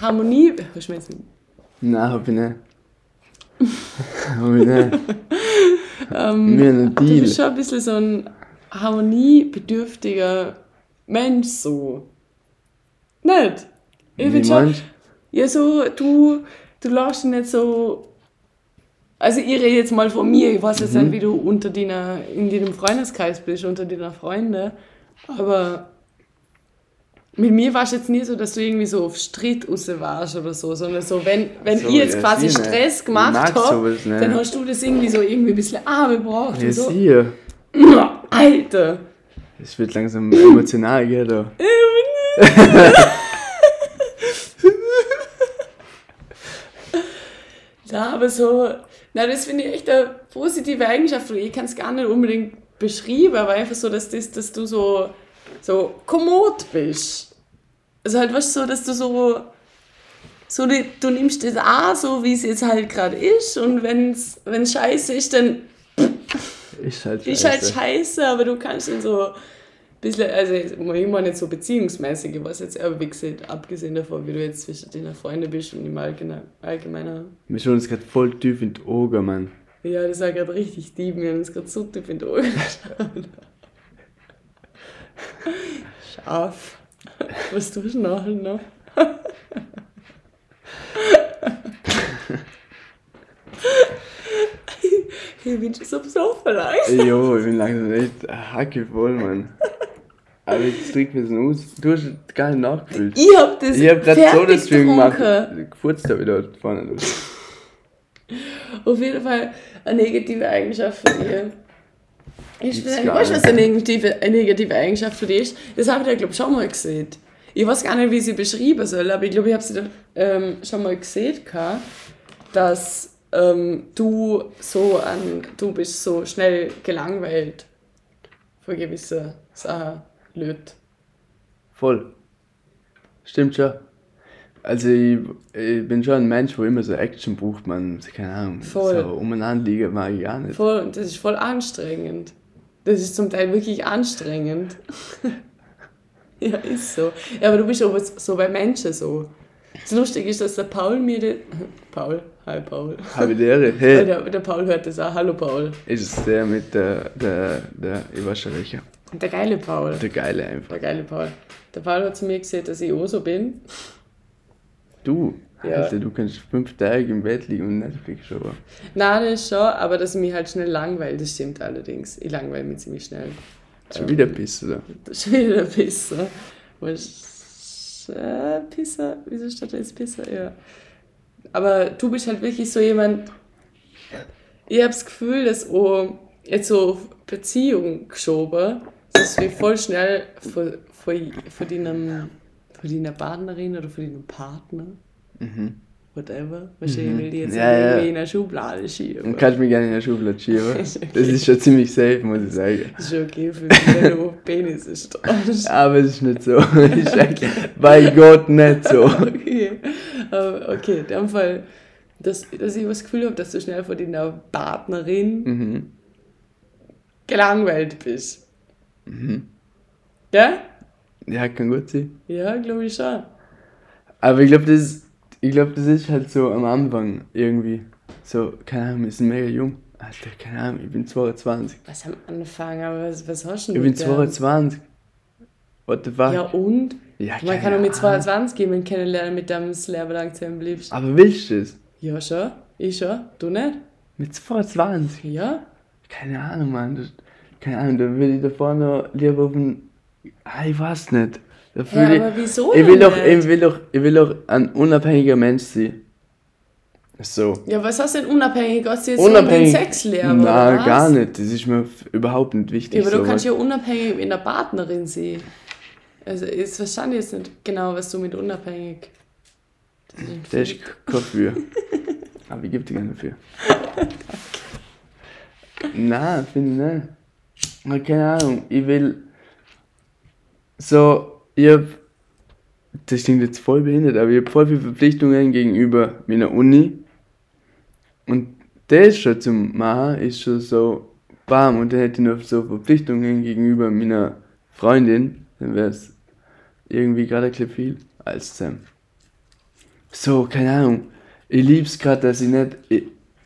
Harmonie. Hörst du mir jetzt nicht? Nein, hab ich nicht. hab ich nicht. ähm, Wir haben einen Deal. Du bist schon ein bisschen so ein harmoniebedürftiger Mensch, so. Nicht? Ich Wie schon. Ja, so, du, du lässt nicht so. Also, ich rede jetzt mal von mir. Ich weiß jetzt mhm. nicht, wie du unter deiner, in deinem Freundeskreis bist, unter deiner Freunde. Aber mit mir war es jetzt nie so, dass du irgendwie so auf Streit raus warst oder so, sondern so, wenn, wenn so, ich jetzt ja, quasi Stress nicht. gemacht habe, dann hast du das irgendwie so irgendwie ein bisschen angebracht ja, und so. Alter! Es wird langsam emotional, gell, da. ja, aber so, na, das finde ich echt eine positive Eigenschaft. Ich kann es gar nicht unbedingt beschreiben, aber einfach so, dass, das, dass du so, so kommod bist. Also halt, weißt du, so, dass du so, so du nimmst das auch so, wie es jetzt halt gerade ist und wenn es scheiße ist, dann ist halt scheiße. Ist halt scheiße, aber du kannst dann so ein bisschen, also immer nicht so beziehungsmäßig, weiß jetzt aber wie gesagt, abgesehen davon, wie du jetzt zwischen deinen Freunden bist und im Allgemeinen. Allgemeiner. Wir schauen uns gerade voll tief in die Augen, Mann. Ja, das war gerade richtig deep, wir haben uns gerade so tief in die Augen geschaut. Scharf. Was tust du nachher noch? ich bin schon so besoffen langsam. Jo, ich bin langsam echt hackevoll, Mann. Aber jetzt trinken wir es aus. Du hast gar nicht nachgefüllt. Ich hab das Ich hab grad so das Stream gemacht. Gefurzt da wieder vorne. Auf jeden Fall eine negative Eigenschaft von dir. Ich weiß nicht, was eine negative, eine negative Eigenschaft von dir ist. Das habe ich ja, glaube ich, schon mal gesehen. Ich weiß gar nicht, wie ich sie beschreiben soll, aber ich glaube, ich habe sie da, ähm, schon mal gesehen, dass ähm, du so an, du bist so schnell gelangweilt von gewissen Sachen, Leute. Voll. Stimmt schon. Also ich, ich, bin schon ein Mensch, wo immer so Action braucht, man, keine Ahnung, voll. so umeinander liegen mag ich gar nicht. Voll, und das ist voll anstrengend. Das ist zum Teil wirklich anstrengend. ja, ist so. Ja, aber du bist aber so bei Menschen so. Das Lustige ist, dass der Paul mir den. Paul, hi Paul. Habe die Ehre, hey. Der, der Paul hört das auch. Hallo Paul. Ist es der mit der, der, der, ich weiß schon welcher. Der geile Paul. Der geile einfach. Der geile Paul. Der Paul hat zu mir gesagt, dass ich auch so bin. Du? Ja. Alter, du kannst fünf Tage im Bett liegen und Netflix schauen. Nein, das schon, aber dass ich mich halt schnell langweile, das stimmt allerdings. Ich langweile mich ziemlich schnell. Schon wieder Pisse, oder? Schon wieder Pisse. Äh, Pisser? Wieso steht da jetzt Pisser? Ja. Aber du bist halt wirklich so jemand, ich habe das Gefühl, dass auch jetzt so Beziehung geschoben, dass du voll schnell von, von, von, deinem, von deiner Partnerin oder von deinem Partner Mhm. Whatever. Wahrscheinlich mhm. will die jetzt ja, ja. irgendwie in eine Schublade schieben. Dann kannst du mich gerne in eine Schublade schieben. okay. Das ist schon ziemlich safe, muss ich sagen. Das ist okay für mich, wenn du auf Penis ist. Aber es ist nicht so. ist bei Gott nicht so. okay. Aber okay, in dem Fall, dass, dass ich das Gefühl habe, dass du schnell von deiner Partnerin mhm. gelangweilt bist. Mhm. Ja? Ja, kann gut sein. Ja, glaube ich schon. Aber ich glaube, das ist ich glaube, das ist halt so am Anfang irgendwie. So, keine Ahnung, wir sind mega jung. Alter, keine Ahnung, ich bin 22. Was am Anfang, aber was, was hast du denn? Ich bin 22. What the fuck? Ja, und? Ja, Man kann auch mit Ahnung. 22 jemanden kennenlernen, mit dem du Leben lang zusammen bleibst. Aber willst du es? Ja, schon. Ich schon. Du nicht? Mit 22? Ja. Keine Ahnung, Mann. Keine Ahnung, da will ich da vorne lieber auf den. Ah, ich weiß nicht. Da Ja, ich, aber wieso ich will doch, ich will doch, ich will doch ein unabhängiger Mensch sein. So. Ja, was hast du denn unabhängig? Hast du jetzt Unabhängig. einen Sexlehrer? Nein, oder was? gar nicht. Das ist mir überhaupt nicht wichtig. Ja, aber du sowas. kannst ja unabhängig mit einer Partnerin sein. Also, jetzt verstand ich jetzt nicht genau, was du mit unabhängig. Das ist Der kein für. Aber ich gebe dir gerne dafür. Nein, finde ich nicht. Keine Ahnung, ich will. So, ich hab. Das klingt jetzt voll behindert, aber ich hab voll viele Verpflichtungen gegenüber meiner Uni. Und das schon zum Machen ist schon so. Bam, und dann hätte ich noch so Verpflichtungen gegenüber meiner Freundin. Dann wäre es irgendwie gerade ein bisschen viel als Sam. So, keine Ahnung. Ich lieb's gerade, dass ich nicht. Ich,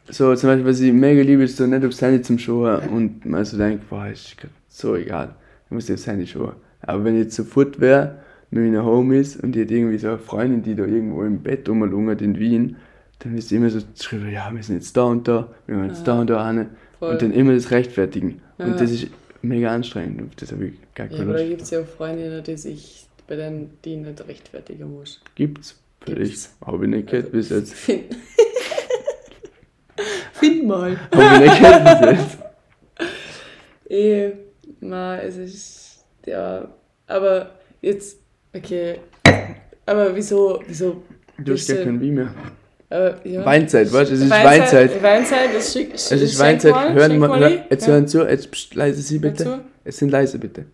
so, zum Beispiel, was ich mega liebe, ist so nicht aufs Handy zum Schauen und man so denkt, boah, ist so egal. Ich muss jetzt Handy schauen. Aber wenn ich jetzt sofort wäre mit meiner Homies und die hat irgendwie so eine Freundin, die da irgendwo im Bett rumlungert in Wien, dann ist sie immer so geschrieben, ja, wir sind jetzt da und da, wir gehen jetzt da und da hin. Und dann immer das Rechtfertigen. Ja. Und das ist mega anstrengend. Und das habe ich gar Ja, keine aber da Lust. gibt es ja auch Freundinnen, die sich bei denen die nicht rechtfertigen muss. Gibt's. Vielleicht. Habe ich nicht gehört bis jetzt. Find, Find mal. Habe ich nicht gehört bis jetzt. Eh, na, es ist. Ja, aber jetzt. Okay. Aber wieso. wieso Du hast gar kein Wie mehr. aber, ja. Weinzeit, weißt du? Es ist Weinzeit. Weinzeit, das schick. Es ist Weinzeit. Hören mal, hör, jetzt ja. hören zu, jetzt pst, leise Sie bitte. Jetzt sind leise bitte.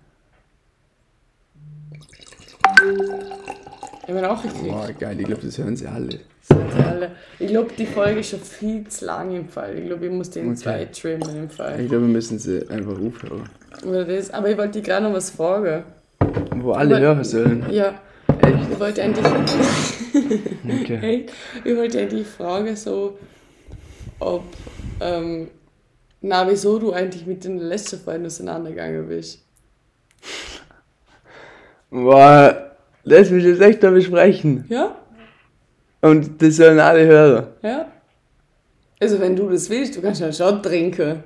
Ich habe auch gekriegt. Boah, geil, ich glaube, das hören sie alle. Sind sie alle. Ich glaube, die Folge ist schon viel zu lang im Fall. Ich glaube, ich muss den Okay. zwei trimmen im Fall. Ich glaube, wir müssen sie einfach aufhören. Oder das. Aber ich wollte dir gerade noch was fragen. Wo alle Aber- hören sollen. Ja, Echt? ich wollte eigentlich. Okay. Ich wollte eigentlich fragen, so, ob, ähm, na, wieso du eigentlich mit den letzten Freunden auseinandergegangen bist. Boah, lass mich jetzt echt da besprechen. Ja? Und das sollen alle hören. Ja? Also, wenn du das willst, du kannst ja schon trinken.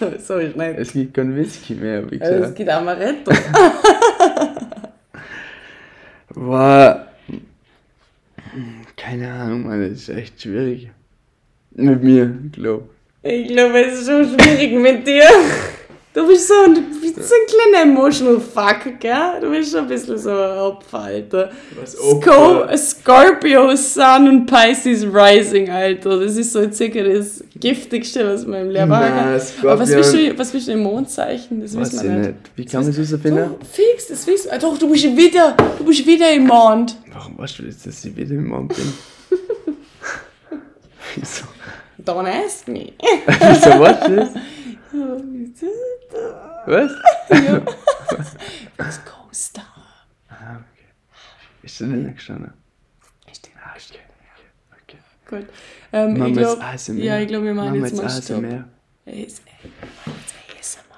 So, so ist nicht. Es gibt kein Whisky mehr, wie Also, es gesagt. gibt Amaretto. Boah. Keine Ahnung, Mann, das ist echt schwierig. Mit mir, glaub. Ich glaube, es ist schon schwierig mit dir. Du bist so ein, bist ein kleiner emotional fuck, gell? Du bist schon ein bisschen so ein Opfer, Alter. Was Sco Scorpio, Sun und Pisces Rising, Alter. Das ist so circa das Giftigste, was man im kann. Scorpion- Aber was bist, du, was bist du im Mondzeichen? Das Weiß wissen ich wir nicht. nicht. Wie kann man das herausfinden? Fix, das wissen wir. Doch, du bist wieder, du bist wieder im Mond. Warum weißt du jetzt, dass ich wieder im Mond bin? Wieso? Don't ask me. Wieso weißt du das? Was? Das Co-Star. Ah, okay. Ist das nicht gestanden? Ist der- Ah, okay. okay. Gut. Ähm, Machen ich glaub, ASMR? Ja, ich glaube, wir machen wir jetzt mal jetzt Stopp. ASMR? Es- Jetzt ASMR.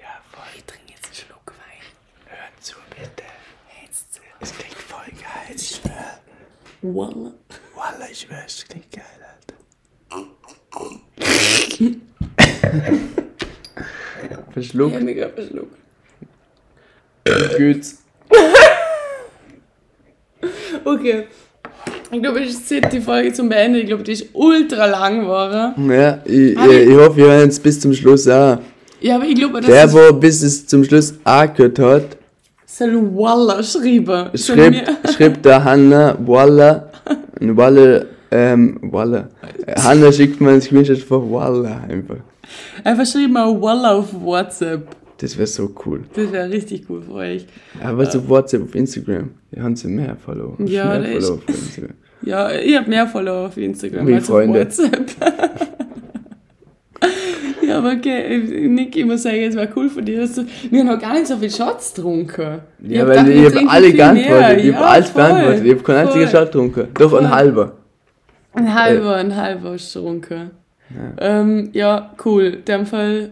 Ja, voll. Ich trinke jetzt einen Schluck Wein. Hören zu, bitte. Jetzt. Es klingt voll geil, ich schwör. Voila. Wallah, ich schwör, es klingt geil, Alter. Verschluckt. Ich habe mich gerade verschluckt. Gut. Okay. Ich glaube, ich ziehe die Folge zum Beenden. Ich glaube, die ist ultra lang geworden. Ja, ich, Aber- ich, ich hoffe, wir hören es bis zum Schluss auch. Ja, aber ich glaube, das Der, ist wo bis es zum Schluss angehört hat, soll Walla schreiben. Schreibt, schreibt der Hanna Walla. Walla, ähm, Walla. Hanna schickt mir einen Screenshot von Walla einfach. Einfach schreibt mal Walla auf WhatsApp. Das wäre so cool. Das wäre richtig cool für euch. Aber so WhatsApp auf Instagram. Die haben sie mehr Follower. Ja, mehr Follower auf Instagram. Ja, ich habe mehr Follower auf Instagram Wie als Freunde. auf WhatsApp. ja, aber okay, Nick, ich muss sagen, es war cool von dir, dass du. Wir haben noch gar nicht so viel Shots getrunken. Ja, hab weil gedacht, ich habe alle geantwortet. Ich habe Ja, alles voll, beantwortet. Ich habe keinen einzigen. Shot getrunken. Doch, Voll. ein halber. Ein halber, ein halber getrunken. Ja. Ähm, ja, cool. In dem Fall,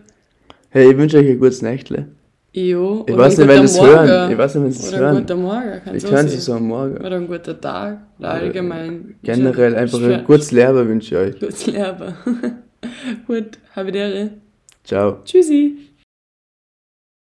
Hey, ich wünsche euch ein gutes Nächtle. Jo, Ich oder weiß nicht, wenn Morgen. hören. Ich weiß nicht, wenn sie es Oder ein hören. guter Morgen, Ich kann sie so am Morgen. Oder ein guter Tag. Oder allgemein. Generell einfach ein gutes Leben wünsche ich euch. Gutes Leben. Gut, habe. Ciao. Tschüssi.